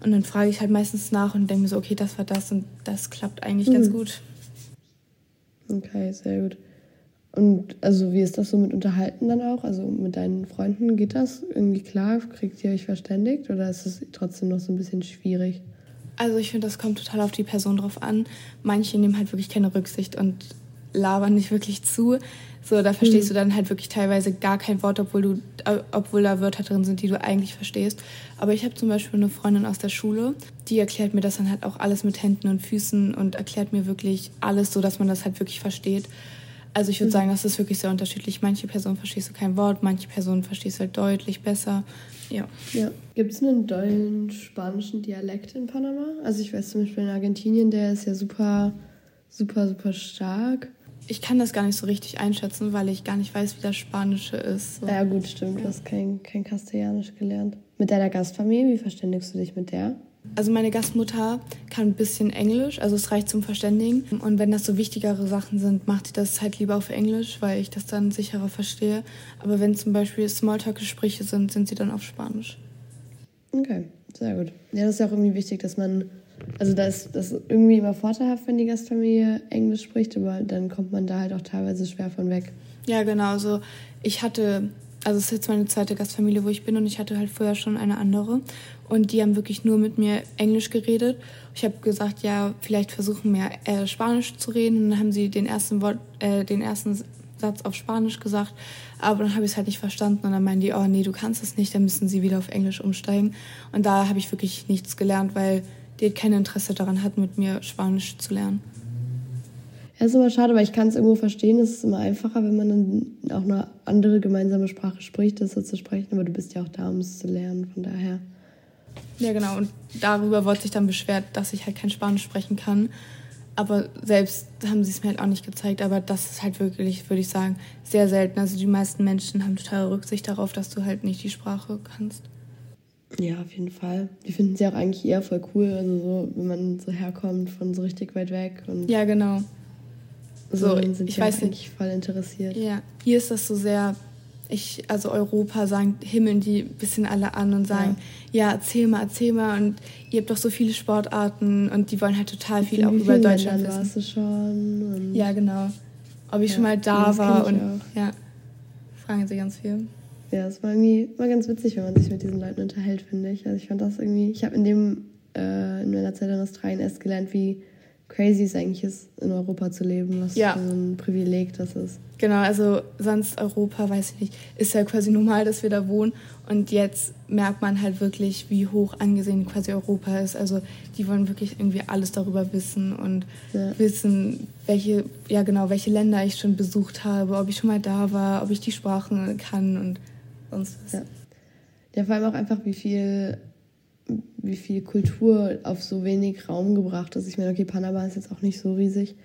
Und dann frage ich halt meistens nach und denke mir so, okay, das war das und das klappt eigentlich mhm. ganz gut. Okay, sehr gut. Und also wie ist das so mit Unterhalten dann auch? Also mit deinen Freunden geht das irgendwie klar? Kriegt ihr euch verständigt oder ist es trotzdem noch so ein bisschen schwierig? Also ich finde, das kommt total auf die Person drauf an. Manche nehmen halt wirklich keine Rücksicht und labern nicht wirklich zu. So, da verstehst mhm. du dann halt wirklich teilweise gar kein Wort, obwohl du, äh, obwohl da Wörter drin sind, die du eigentlich verstehst. Aber ich habe zum Beispiel eine Freundin aus der Schule, die erklärt mir das dann halt auch alles mit Händen und Füßen und erklärt mir wirklich alles, so dass man das halt wirklich versteht. Also ich würde mhm. sagen, das ist wirklich sehr unterschiedlich. Manche Personen verstehst du kein Wort, manche Personen verstehst du halt deutlich besser. Ja. ja. Gibt es einen dollen spanischen Dialekt in Panama? Also ich weiß zum Beispiel in Argentinien, der ist ja super, super, super stark. Ich kann das gar nicht so richtig einschätzen, weil ich gar nicht weiß, wie das Spanische ist. So. Ja gut, stimmt. Du hast kein, kein Kastellanisch gelernt. Mit deiner Gastfamilie, wie verständigst du dich mit der? Also meine Gastmutter kann ein bisschen Englisch, also es reicht zum Verständigen. Und wenn das so wichtigere Sachen sind, macht sie das halt lieber auf Englisch, weil ich das dann sicherer verstehe. Aber wenn zum Beispiel Smalltalk-Gespräche sind, sind sie dann auf Spanisch. Okay, sehr gut. Ja, das ist ja auch irgendwie wichtig, dass man, also da ist das irgendwie immer vorteilhaft, wenn die Gastfamilie Englisch spricht, aber dann kommt man da halt auch teilweise schwer von weg. Ja, genau. Also ich hatte also es ist jetzt meine zweite Gastfamilie, wo ich bin und ich hatte halt vorher schon eine andere und die haben wirklich nur mit mir Englisch geredet. Ich habe gesagt, ja, vielleicht versuchen wir äh, Spanisch zu reden und dann haben sie den ersten Wort, äh, den ersten Satz auf Spanisch gesagt, aber dann habe ich es halt nicht verstanden und dann meinen die, oh nee, du kannst es nicht, dann müssen sie wieder auf Englisch umsteigen und da habe ich wirklich nichts gelernt, weil die kein Interesse daran hat, mit mir Spanisch zu lernen. Ja, ist immer schade, weil ich kann es irgendwo verstehen. Es ist immer einfacher, wenn man dann auch eine andere gemeinsame Sprache spricht, das so zu sprechen. Aber du bist ja auch da, um es zu lernen, von daher. Ja, genau. Und darüber wurde sich dann beschwert, dass ich halt kein Spanisch sprechen kann. Aber selbst haben sie es mir halt auch nicht gezeigt. Aber das ist halt wirklich, würde ich sagen, sehr selten. Also die meisten Menschen haben total Rücksicht darauf, dass du halt nicht die Sprache kannst. Ja, auf jeden Fall. Die finden sie auch eigentlich eher voll cool, also so, wenn man so herkommt von so richtig weit weg. Und ja, genau. So, sind ich weiß nicht. voll interessiert. Ja, hier ist das so sehr, ich, also Europa sagen, himmeln die ein bisschen alle an und sagen, ja. ja. erzähl mal, erzähl mal und ihr habt doch so viele Sportarten und die wollen halt total viel auch über Deutschland wissen. Warst du schon? ja, genau. Ob ich ja, schon mal da war und auch. ja, fragen sie ganz viel. Ja, es war irgendwie war ganz witzig, wenn man sich mit diesen Leuten unterhält, finde ich. Also ich fand das irgendwie, ich habe in dem äh, in meiner Zeit in Australien erst gelernt, wie crazy es eigentlich ist, in Europa zu leben, was ja. für ein Privileg das ist. Genau, also sonst Europa, weiß ich nicht, ist ja quasi normal, dass wir da wohnen. Und jetzt merkt man halt wirklich, wie hoch angesehen quasi Europa ist. Also die wollen wirklich irgendwie alles darüber wissen und ja. wissen, welche, ja genau, welche Länder ich schon besucht habe, ob ich schon mal da war, ob ich die Sprachen kann und sonst was. Ja, ja vor allem auch einfach, wie viel wie viel Kultur auf so wenig Raum gebracht ist. Ich meine, okay, Panama ist jetzt auch nicht so riesig,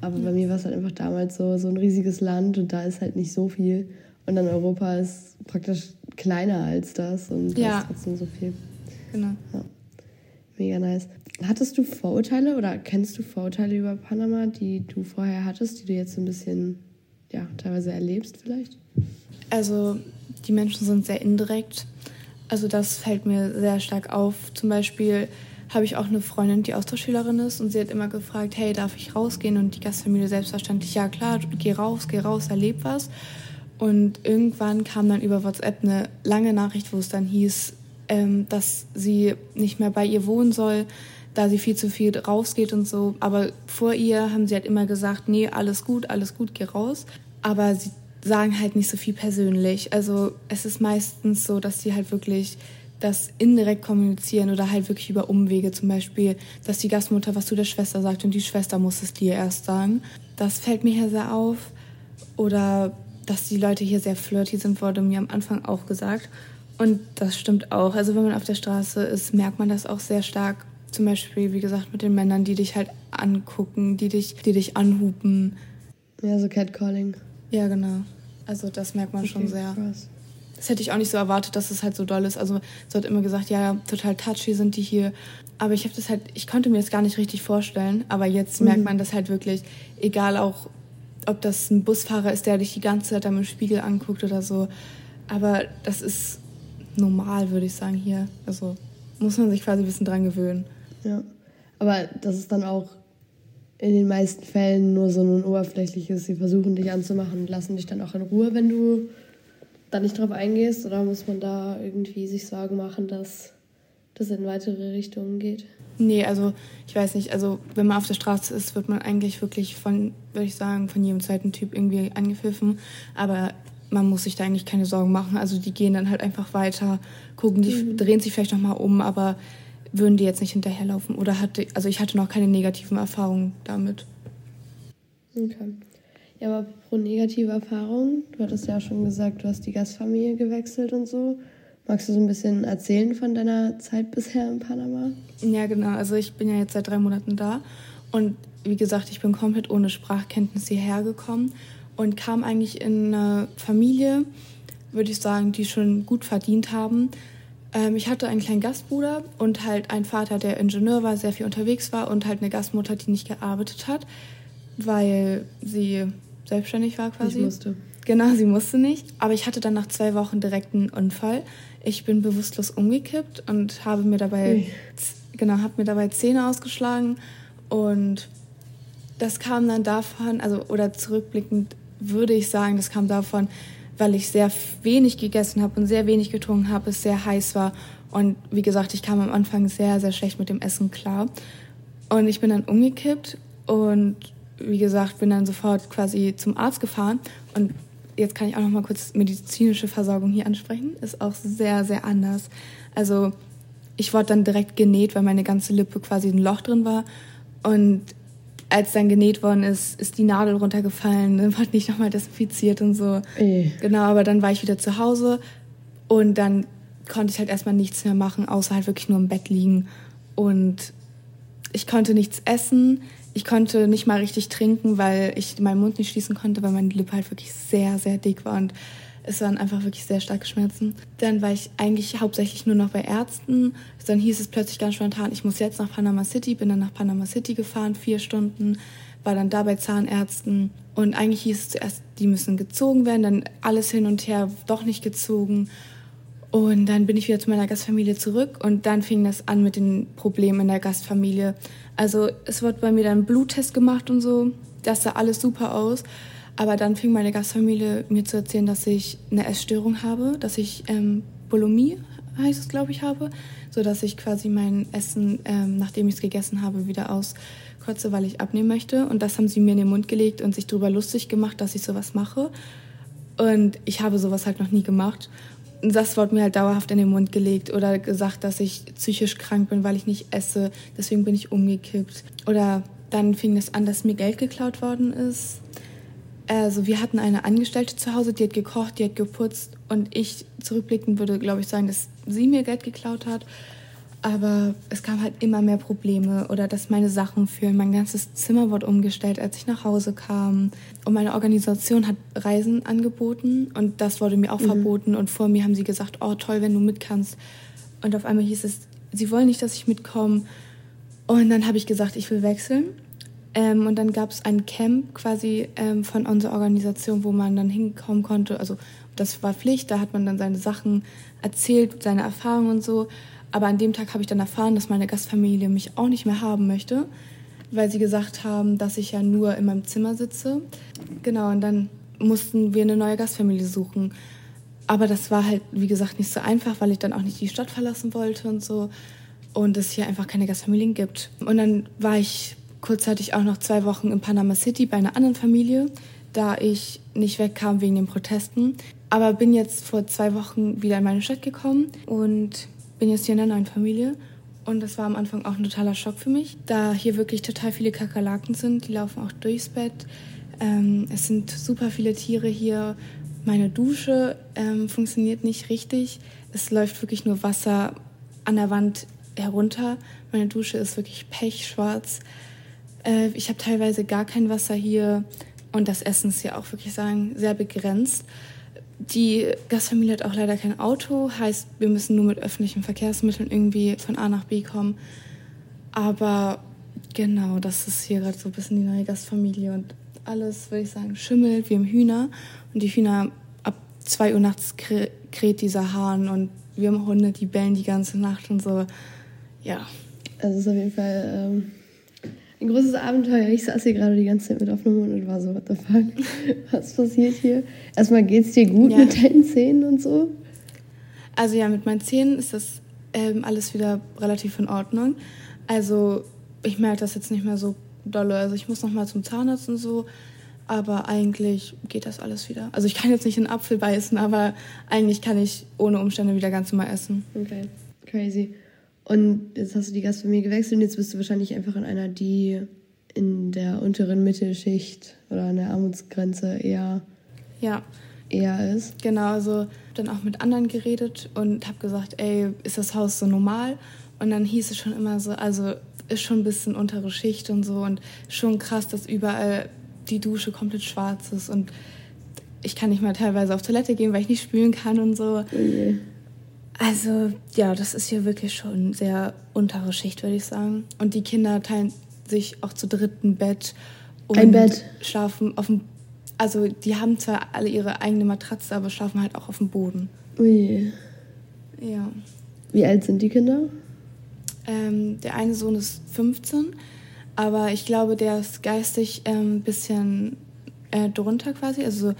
aber bei mir war es halt einfach damals so, so ein riesiges Land und da ist halt nicht so viel. Und dann Europa ist praktisch kleiner als das und ja. da ist trotzdem so viel. Genau. Ja. Mega nice. Hattest du Vorurteile oder kennst du Vorurteile über Panama, die du vorher hattest, die du jetzt so ein bisschen, ja, teilweise erlebst vielleicht? Also, die Menschen sind sehr indirekt. Also das fällt mir sehr stark auf. Zum Beispiel habe ich auch eine Freundin, die Austauschschülerin ist und sie hat immer gefragt, hey, darf ich rausgehen? Und die Gastfamilie selbstverständlich, ja klar, geh raus, geh raus, erleb was. Und irgendwann kam dann über WhatsApp eine lange Nachricht, wo es dann hieß, ähm, dass sie nicht mehr bei ihr wohnen soll, da sie viel zu viel rausgeht und so. Aber vor ihr haben sie halt immer gesagt, nee, alles gut, alles gut, geh raus. Aber sie sagen halt nicht so viel persönlich. Also es ist meistens so, dass sie halt wirklich das indirekt kommunizieren oder halt wirklich über Umwege. Zum Beispiel, dass die Gastmutter was zu der Schwester sagt und die Schwester muss es dir erst sagen. Das fällt mir hier sehr auf. Oder dass die Leute hier sehr flirty sind, wurde mir am Anfang auch gesagt. Und das stimmt auch. Also wenn man auf der Straße ist, merkt man das auch sehr stark. Zum Beispiel, wie gesagt, mit den Männern, die dich halt angucken, die dich, die dich anhupen. Ja, so Catcalling. Ja, genau. Also das merkt man okay, schon sehr. Krass. Das hätte ich auch nicht so erwartet, dass es halt so doll ist. Also so hat immer gesagt, ja, total touchy sind die hier. Aber ich habe das halt, ich konnte mir das gar nicht richtig vorstellen. Aber jetzt mhm. merkt man das halt wirklich, egal auch, ob das ein Busfahrer ist, der dich die ganze Zeit am Spiegel anguckt oder so. Aber das ist normal, würde ich sagen, hier. Also muss man sich quasi ein bisschen dran gewöhnen. Ja. Aber das ist dann auch in den meisten Fällen nur so ein oberflächliches, sie versuchen dich anzumachen und lassen dich dann auch in Ruhe, wenn du da nicht drauf eingehst? Oder muss man da irgendwie sich Sorgen machen, dass das in weitere Richtungen geht? Nee, also ich weiß nicht, also wenn man auf der Straße ist, wird man eigentlich wirklich von, würde ich sagen, von jedem zweiten Typ irgendwie angepfiffen. Aber man muss sich da eigentlich keine Sorgen machen. Also die gehen dann halt einfach weiter, gucken, die mhm. drehen sich vielleicht nochmal um, aber würden die jetzt nicht hinterherlaufen. Oder hatte, also ich hatte noch keine negativen Erfahrungen damit. Okay. Ja, aber pro negative Erfahrungen, du hattest ja auch schon gesagt, du hast die Gastfamilie gewechselt und so. Magst du so ein bisschen erzählen von deiner Zeit bisher in Panama? Ja, genau. Also ich bin ja jetzt seit drei Monaten da und wie gesagt, ich bin komplett ohne Sprachkenntnis hierher gekommen und kam eigentlich in eine Familie, würde ich sagen, die schon gut verdient haben. Ähm, ich hatte einen kleinen Gastbruder und halt einen Vater, der Ingenieur war, sehr viel unterwegs war und halt eine Gastmutter, die nicht gearbeitet hat, weil sie selbstständig war quasi. Ich musste. Genau, sie musste nicht. Aber ich hatte dann nach zwei Wochen direkt einen Unfall. Ich bin bewusstlos umgekippt und habe mir dabei, genau, habe mir dabei Zähne ausgeschlagen und das kam dann davon, also oder zurückblickend würde ich sagen, das kam davon, weil ich sehr wenig gegessen habe und sehr wenig getrunken habe, es sehr heiß war. Und wie gesagt, ich kam am Anfang sehr, sehr schlecht mit dem Essen klar. Und ich bin dann umgekippt und wie gesagt, bin dann sofort quasi zum Arzt gefahren. Und jetzt kann ich auch noch mal kurz medizinische Versorgung hier ansprechen. Ist auch sehr, sehr anders. Also ich wurde dann direkt genäht, weil meine ganze Lippe quasi ein Loch drin war. Und als dann genäht worden ist, ist die Nadel runtergefallen, dann wurde nicht nochmal desinfiziert und so. Ey. Genau, aber dann war ich wieder zu Hause und dann konnte ich halt erstmal nichts mehr machen, außer halt wirklich nur im Bett liegen. Und ich konnte nichts essen, ich konnte nicht mal richtig trinken, weil ich meinen Mund nicht schließen konnte, weil meine Lippe halt wirklich sehr, sehr dick war und es waren einfach wirklich sehr starke Schmerzen. Dann war ich eigentlich hauptsächlich nur noch bei Ärzten. Dann hieß es plötzlich ganz spontan, ich muss jetzt nach Panama City. Bin dann nach Panama City gefahren, vier Stunden. War dann da bei Zahnärzten. Und eigentlich hieß es zuerst, die müssen gezogen werden. Dann alles hin und her, doch nicht gezogen. Und dann bin ich wieder zu meiner Gastfamilie zurück. Und dann fing das an mit den Problemen in der Gastfamilie. Also es wurde bei mir dann Bluttest gemacht und so. Das sah alles super aus. Aber dann fing meine Gastfamilie mir zu erzählen, dass ich eine Essstörung habe, dass ich ähm, Bulimie, heißt es, glaube ich, habe, so dass ich quasi mein Essen, ähm, nachdem ich es gegessen habe, wieder auskotze, weil ich abnehmen möchte. Und das haben sie mir in den Mund gelegt und sich darüber lustig gemacht, dass ich sowas mache. Und ich habe sowas halt noch nie gemacht. Und das wurde mir halt dauerhaft in den Mund gelegt oder gesagt, dass ich psychisch krank bin, weil ich nicht esse. Deswegen bin ich umgekippt. Oder dann fing es an, dass mir Geld geklaut worden ist. Also wir hatten eine Angestellte zu Hause, die hat gekocht, die hat geputzt und ich zurückblickend würde, glaube ich, sagen, dass sie mir Geld geklaut hat. Aber es kam halt immer mehr Probleme oder dass meine Sachen fehlen. Mein ganzes Zimmer wurde umgestellt, als ich nach Hause kam. Und meine Organisation hat Reisen angeboten und das wurde mir auch mhm. verboten. Und vor mir haben sie gesagt, oh toll, wenn du mit kannst. Und auf einmal hieß es, sie wollen nicht, dass ich mitkomme. Und dann habe ich gesagt, ich will wechseln. Ähm, und dann gab es ein Camp quasi ähm, von unserer Organisation, wo man dann hinkommen konnte. Also das war Pflicht, da hat man dann seine Sachen erzählt, seine Erfahrungen und so. Aber an dem Tag habe ich dann erfahren, dass meine Gastfamilie mich auch nicht mehr haben möchte, weil sie gesagt haben, dass ich ja nur in meinem Zimmer sitze. Genau, und dann mussten wir eine neue Gastfamilie suchen. Aber das war halt, wie gesagt, nicht so einfach, weil ich dann auch nicht die Stadt verlassen wollte und so. Und es hier einfach keine Gastfamilien gibt. Und dann war ich kurzzeitig auch noch zwei Wochen in Panama City bei einer anderen Familie, da ich nicht wegkam wegen den Protesten. Aber bin jetzt vor zwei Wochen wieder in meine Stadt gekommen und bin jetzt hier in einer neuen Familie. Und das war am Anfang auch ein totaler Schock für mich, da hier wirklich total viele Kakerlaken sind. Die laufen auch durchs Bett. Ähm, es sind super viele Tiere hier. Meine Dusche ähm, funktioniert nicht richtig. Es läuft wirklich nur Wasser an der Wand herunter. Meine Dusche ist wirklich pechschwarz. Äh, ich habe teilweise gar kein Wasser hier und das Essen ist ja auch wirklich sagen sehr begrenzt. Die Gastfamilie hat auch leider kein Auto, heißt, wir müssen nur mit öffentlichen Verkehrsmitteln irgendwie von A nach B kommen. Aber genau, das ist hier gerade so ein bisschen die neue Gastfamilie und alles, würde ich sagen, schimmelt. Wir haben Hühner und die Hühner ab 2 Uhr nachts kräht dieser Hahn und wir haben Hunde, die bellen die ganze Nacht und so. Ja. Also es ist auf jeden Fall ähm, ein großes Abenteuer. Ich saß hier gerade die ganze Zeit mit offenem Mund und war so, what the fuck, was passiert hier? Erstmal geht's dir gut ja. mit deinen Zähnen und so? Also ja, mit meinen Zähnen ist das ähm, alles wieder relativ in Ordnung. Also ich merke das jetzt nicht mehr so dolle. Also ich muss noch mal zum Zahnarzt und so, aber eigentlich geht das alles wieder. Also ich kann jetzt nicht einen Apfel beißen, aber eigentlich kann ich ohne Umstände wieder ganz normal essen. Okay, crazy. Und jetzt hast du die Gastfamilie gewechselt und jetzt bist du wahrscheinlich einfach in einer, die in der unteren Mittelschicht oder an der Armutsgrenze eher, ja. eher ist. Genau, also dann auch mit anderen geredet und habe gesagt, ey, ist das Haus so normal? Und dann hieß es schon immer so, also ist schon ein bisschen untere Schicht und so und schon krass, dass überall die Dusche komplett schwarz ist und ich kann nicht mal teilweise auf Toilette gehen, weil ich nicht spülen kann und so. Okay. Also ja, das ist hier wirklich schon sehr untere Schicht, würde ich sagen. Und die Kinder teilen sich auch zu dritten Bett und Ein Bett. schlafen auf dem. Also die haben zwar alle ihre eigene Matratze, aber schlafen halt auch auf dem Boden. Ui. Ja. Wie alt sind die Kinder? Ähm, der eine Sohn ist 15, aber ich glaube, der ist geistig ein ähm, bisschen äh, drunter quasi. Also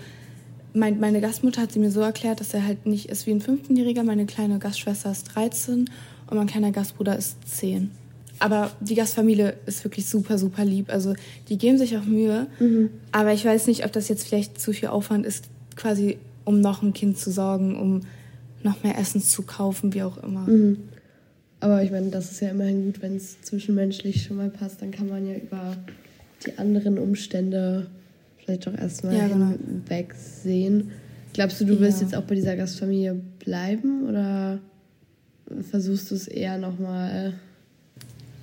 mein, meine Gastmutter hat sie mir so erklärt, dass er halt nicht ist wie ein 15-Jähriger. Meine kleine Gastschwester ist 13 und mein kleiner Gastbruder ist 10. Aber die Gastfamilie ist wirklich super, super lieb. Also die geben sich auch Mühe. Mhm. Aber ich weiß nicht, ob das jetzt vielleicht zu viel Aufwand ist, quasi um noch ein Kind zu sorgen, um noch mehr Essen zu kaufen, wie auch immer. Mhm. Aber ich meine, das ist ja immerhin gut, wenn es zwischenmenschlich schon mal passt. Dann kann man ja über die anderen Umstände vielleicht auch erstmal ja, genau. hinwegsehen. Glaubst du, du wirst ja. jetzt auch bei dieser Gastfamilie bleiben oder versuchst du es eher nochmal?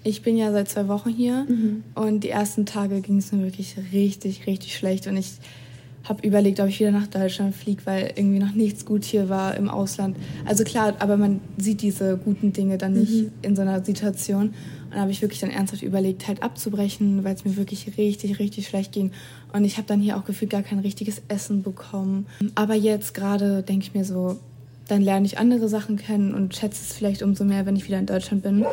Ich bin ja seit zwei Wochen hier mhm. und die ersten Tage ging es mir wirklich richtig, richtig schlecht und ich habe überlegt, ob ich wieder nach Deutschland fliege, weil irgendwie noch nichts gut hier war im Ausland. Also klar, aber man sieht diese guten Dinge dann nicht mhm. in so einer Situation. Und da habe ich wirklich dann ernsthaft überlegt, halt abzubrechen, weil es mir wirklich richtig, richtig schlecht ging. Und ich habe dann hier auch gefühlt gar kein richtiges Essen bekommen. Aber jetzt gerade denke ich mir so, dann lerne ich andere Sachen kennen und schätze es vielleicht umso mehr, wenn ich wieder in Deutschland bin. Mhm.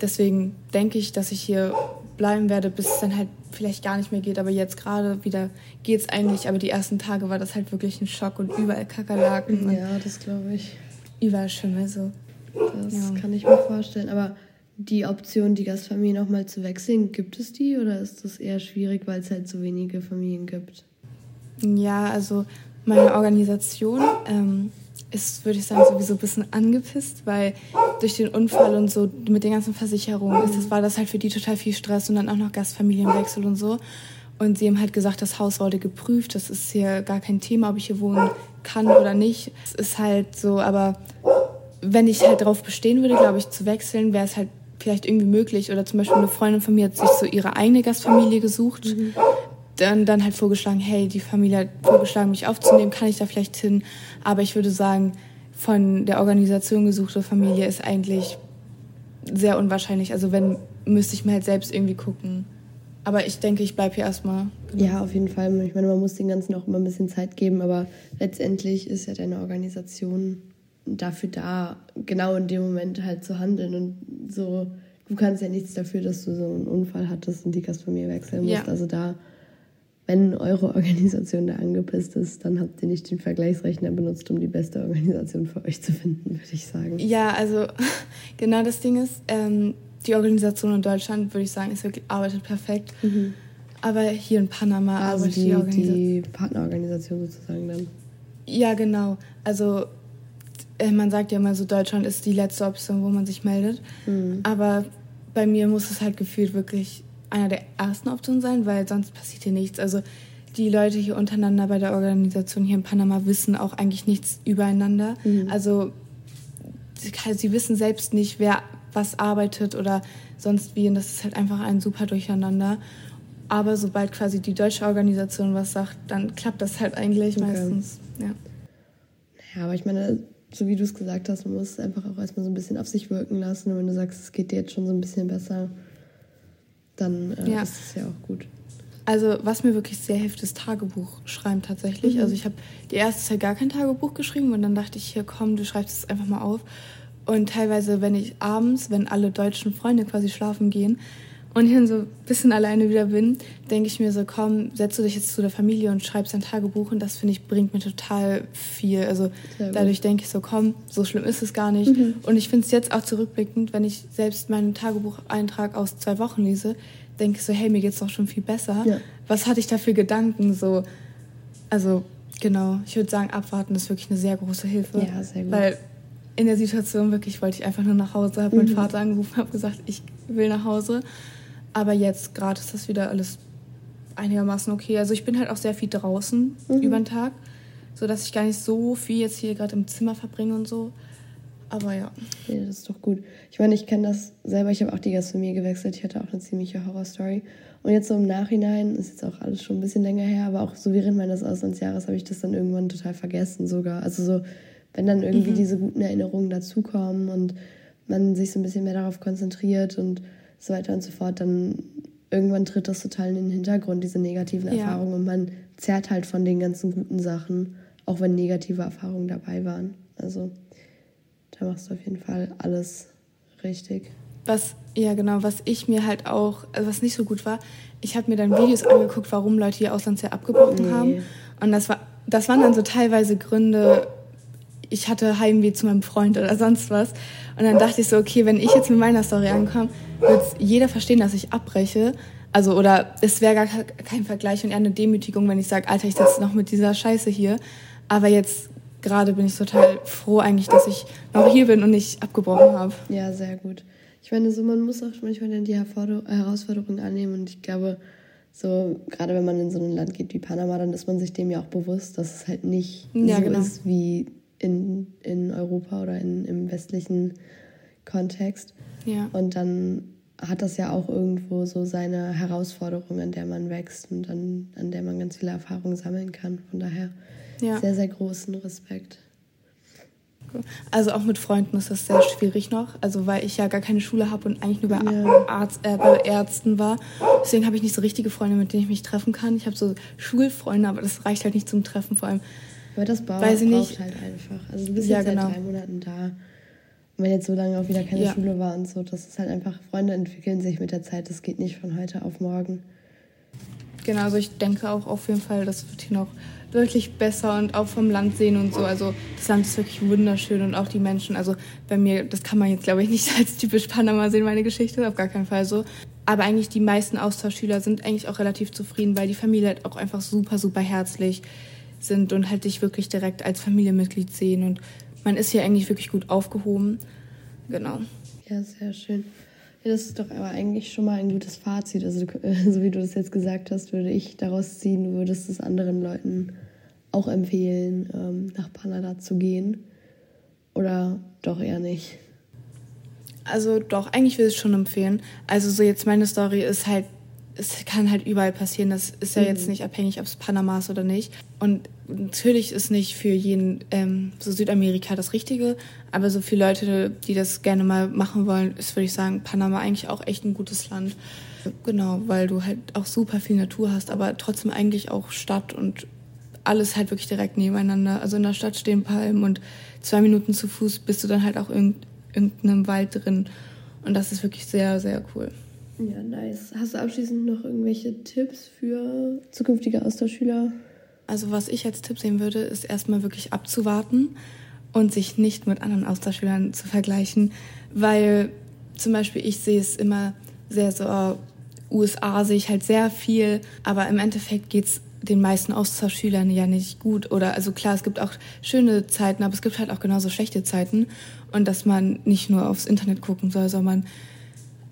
Deswegen denke ich, dass ich hier bleiben werde, bis es dann halt vielleicht gar nicht mehr geht. Aber jetzt gerade wieder geht es eigentlich. Aber die ersten Tage war das halt wirklich ein Schock und überall Kakerlaken. Ja, das glaube ich. Überall Schimmel so. Das ja. kann ich mir vorstellen. Aber die Option, die Gastfamilie nochmal zu wechseln, gibt es die oder ist das eher schwierig, weil es halt so wenige Familien gibt? Ja, also meine Organisation ähm, ist, würde ich sagen, sowieso ein bisschen angepisst, weil durch den Unfall und so mit den ganzen Versicherungen ist das, war das halt für die total viel Stress und dann auch noch Gastfamilienwechsel und so. Und sie haben halt gesagt, das Haus wurde geprüft, das ist hier gar kein Thema, ob ich hier wohnen kann oder nicht. Es ist halt so, aber wenn ich halt darauf bestehen würde, glaube ich, zu wechseln, wäre es halt vielleicht irgendwie möglich. Oder zum Beispiel eine Freundin von mir hat sich so ihre eigene Gastfamilie gesucht. Mhm. Dann, dann halt vorgeschlagen, hey, die Familie hat vorgeschlagen, mich aufzunehmen, kann ich da vielleicht hin? Aber ich würde sagen, von der Organisation gesuchte Familie ist eigentlich sehr unwahrscheinlich. Also wenn, müsste ich mir halt selbst irgendwie gucken. Aber ich denke, ich bleibe hier erstmal. Genau. Ja, auf jeden Fall. Ich meine, man muss den Ganzen auch immer ein bisschen Zeit geben, aber letztendlich ist ja deine Organisation dafür da, genau in dem Moment halt zu handeln. Und so, du kannst ja nichts dafür, dass du so einen Unfall hattest und die Gastfamilie wechseln musst. Ja. Also da, wenn eure Organisation da angepisst ist, dann habt ihr nicht den Vergleichsrechner benutzt, um die beste Organisation für euch zu finden, würde ich sagen. Ja, also genau das Ding ist, ähm, die Organisation in Deutschland, würde ich sagen, ist wirklich, arbeitet perfekt. Mhm. Aber hier in Panama also arbeitet die, die, Organisation. die Partnerorganisation sozusagen dann. Ja, genau. Also man sagt ja immer so, Deutschland ist die letzte Option, wo man sich meldet. Mhm. Aber bei mir muss es halt gefühlt wirklich einer der ersten Optionen sein, weil sonst passiert hier nichts. Also die Leute hier untereinander bei der Organisation hier in Panama wissen auch eigentlich nichts übereinander. Mhm. Also sie wissen selbst nicht, wer was arbeitet oder sonst wie. Und das ist halt einfach ein super Durcheinander. Aber sobald quasi die deutsche Organisation was sagt, dann klappt das halt eigentlich okay. meistens. Ja. Ja, aber ich meine, so wie du es gesagt hast, man muss es einfach auch erstmal so ein bisschen auf sich wirken lassen. Und wenn du sagst, es geht dir jetzt schon so ein bisschen besser, dann äh, ja. ist es ja auch gut. Also was mir wirklich sehr hilft, ist Tagebuch schreiben tatsächlich. Mhm. Also ich habe die erste Zeit gar kein Tagebuch geschrieben und dann dachte ich, hier komm, du schreibst es einfach mal auf. Und teilweise, wenn ich abends, wenn alle deutschen Freunde quasi schlafen gehen und ich dann so ein bisschen alleine wieder bin, denke ich mir so, komm, setz du dich jetzt zu der Familie und schreibst ein Tagebuch und das finde ich bringt mir total viel. Also dadurch denke ich so, komm, so schlimm ist es gar nicht. Mhm. Und ich finde es jetzt auch zurückblickend, wenn ich selbst meinen Tagebucheintrag aus zwei Wochen lese, denke ich so, hey, mir geht's doch schon viel besser. Ja. Was hatte ich da für Gedanken? So, also genau, ich würde sagen, abwarten ist wirklich eine sehr große Hilfe. Ja, sehr gut. Weil in der Situation wirklich wollte ich einfach nur nach Hause, habe mhm. meinen Vater angerufen, habe gesagt, ich will nach Hause. Aber jetzt gerade ist das wieder alles einigermaßen okay. Also ich bin halt auch sehr viel draußen mhm. über den Tag, sodass ich gar nicht so viel jetzt hier gerade im Zimmer verbringe und so. Aber ja. Ja, das ist doch gut. Ich meine, ich kenne das selber. Ich habe auch die Gastronomie gewechselt. Ich hatte auch eine ziemliche Horrorstory. Und jetzt so im Nachhinein, ist jetzt auch alles schon ein bisschen länger her, aber auch so während meines Auslandsjahres habe ich das dann irgendwann total vergessen sogar. Also so, wenn dann irgendwie mhm. diese guten Erinnerungen dazukommen und man sich so ein bisschen mehr darauf konzentriert und so weiter und so fort, dann irgendwann tritt das total in den Hintergrund, diese negativen ja. Erfahrungen. Und man zerrt halt von den ganzen guten Sachen, auch wenn negative Erfahrungen dabei waren. Also da machst du auf jeden Fall alles richtig. Was, ja genau, was ich mir halt auch, also was nicht so gut war, ich habe mir dann Videos angeguckt, warum Leute ihr Auslandsjahr abgebrochen nee. haben. Und das war, das waren dann so teilweise Gründe, ich hatte Heimweh zu meinem Freund oder sonst was. Und dann dachte ich so, okay, wenn ich jetzt mit meiner Story ankomme, wird jeder verstehen, dass ich abbreche. Also, oder es wäre gar kein Vergleich und eher eine Demütigung, wenn ich sage, Alter, ich sitze noch mit dieser Scheiße hier. Aber jetzt gerade bin ich total froh eigentlich, dass ich noch hier bin und nicht abgebrochen habe. Ja, sehr gut. Ich meine, so man muss auch manchmal dann die Herausforderungen annehmen und ich glaube, so gerade wenn man in so ein Land geht wie Panama, dann ist man sich dem ja auch bewusst, dass es halt nicht ja, so genau. ist wie in, in Europa oder in, im westlichen Kontext. Ja. Und dann hat das ja auch irgendwo so seine Herausforderung, an der man wächst und an, an der man ganz viele Erfahrungen sammeln kann. Von daher ja. sehr, sehr großen Respekt. Also auch mit Freunden ist das sehr schwierig noch. Also weil ich ja gar keine Schule habe und eigentlich nur bei, ja. Arzt, äh, bei Ärzten war. Deswegen habe ich nicht so richtige Freunde, mit denen ich mich treffen kann. Ich habe so Schulfreunde, aber das reicht halt nicht zum Treffen. Vor allem aber das braucht, Weiß ich nicht. halt einfach. Also du bist ja, jetzt genau. seit drei Monaten da. Und wenn jetzt so lange auch wieder keine ja. Schule war und so, das ist halt einfach, Freunde entwickeln sich mit der Zeit. Das geht nicht von heute auf morgen. Genau, also ich denke auch auf jeden Fall, das wird hier noch deutlich besser und auch vom Land sehen und so. Also das Land ist wirklich wunderschön und auch die Menschen. Also bei mir, das kann man jetzt glaube ich nicht als typisch Panama sehen, meine Geschichte, auf gar keinen Fall so. Aber eigentlich die meisten Austauschschüler sind eigentlich auch relativ zufrieden, weil die Familie halt auch einfach super, super herzlich sind und halt dich wirklich direkt als Familienmitglied sehen. Und man ist hier eigentlich wirklich gut aufgehoben. Genau. Ja, sehr schön. Ja, das ist doch aber eigentlich schon mal ein gutes Fazit. Also, so wie du das jetzt gesagt hast, würde ich daraus ziehen, du würdest es anderen Leuten auch empfehlen, ähm, nach Panada zu gehen. Oder doch eher nicht? Also doch, eigentlich würde ich es schon empfehlen. Also so jetzt meine Story ist halt es kann halt überall passieren. Das ist ja mhm. jetzt nicht abhängig, ob es Panama ist oder nicht. Und natürlich ist nicht für jeden ähm, so Südamerika das Richtige, aber so viele Leute, die das gerne mal machen wollen, ist, würde ich sagen, Panama eigentlich auch echt ein gutes Land. Genau, weil du halt auch super viel Natur hast, aber trotzdem eigentlich auch Stadt und alles halt wirklich direkt nebeneinander. Also in der Stadt stehen Palmen und zwei Minuten zu Fuß bist du dann halt auch in irgendeinem Wald drin. Und das ist wirklich sehr, sehr cool. Ja, nice. Hast du abschließend noch irgendwelche Tipps für zukünftige Austauschschüler? Also was ich als Tipp sehen würde, ist erstmal wirklich abzuwarten und sich nicht mit anderen Austauschschülern zu vergleichen, weil zum Beispiel ich sehe es immer sehr so, uh, USA sehe ich halt sehr viel, aber im Endeffekt geht es den meisten Austauschschülern ja nicht gut. Oder also klar, es gibt auch schöne Zeiten, aber es gibt halt auch genauso schlechte Zeiten. Und dass man nicht nur aufs Internet gucken soll, sondern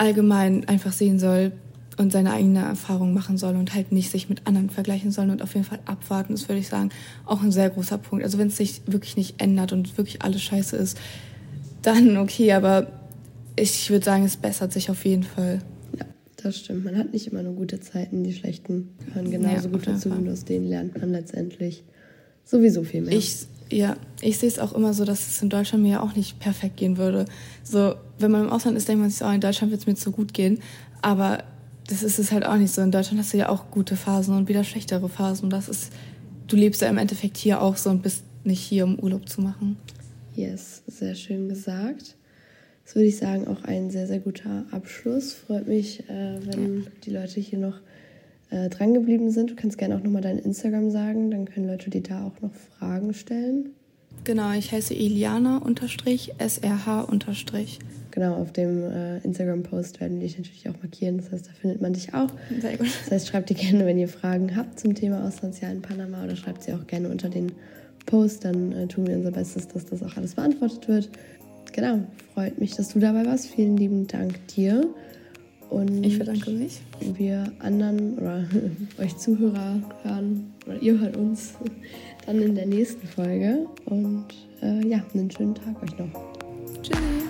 allgemein einfach sehen soll und seine eigene Erfahrung machen soll und halt nicht sich mit anderen vergleichen soll und auf jeden Fall abwarten, das würde ich sagen, auch ein sehr großer Punkt. Also wenn es sich wirklich nicht ändert und wirklich alles scheiße ist, dann okay, aber ich würde sagen, es bessert sich auf jeden Fall. Ja, das stimmt. Man hat nicht immer nur gute Zeiten, die schlechten gehören genauso ja, gut dazu und aus denen lernt man letztendlich sowieso viel mehr. Ich ja, ich sehe es auch immer so, dass es in Deutschland mir ja auch nicht perfekt gehen würde. So, wenn man im Ausland ist, denkt man sich so, oh, in Deutschland wird es mir zu gut gehen. Aber das ist es halt auch nicht so. In Deutschland hast du ja auch gute Phasen und wieder schlechtere Phasen. Und das ist, du lebst ja im Endeffekt hier auch so und bist nicht hier, um Urlaub zu machen. Yes, sehr schön gesagt. das würde ich sagen, auch ein sehr, sehr guter Abschluss. Freut mich, äh, wenn die Leute hier noch äh, dran geblieben sind. Du kannst gerne auch nochmal dein Instagram sagen, dann können Leute dir da auch noch Fragen stellen. Genau, ich heiße Iliana SRH Genau, auf dem äh, Instagram-Post werden wir dich natürlich auch markieren. Das heißt, da findet man dich auch. Sehr gut. Das heißt, schreibt dir gerne, wenn ihr Fragen habt zum Thema Auslandsjahr in Panama oder schreibt sie auch gerne unter den Post. Dann äh, tun wir unser Bestes, dass das auch alles beantwortet wird. Genau, freut mich, dass du dabei warst. Vielen lieben Dank dir. Und ich bedanke mich. Wir anderen oder euch Zuhörer hören oder ihr hört uns dann in der nächsten Folge. Und äh, ja, einen schönen Tag euch noch. Tschüss.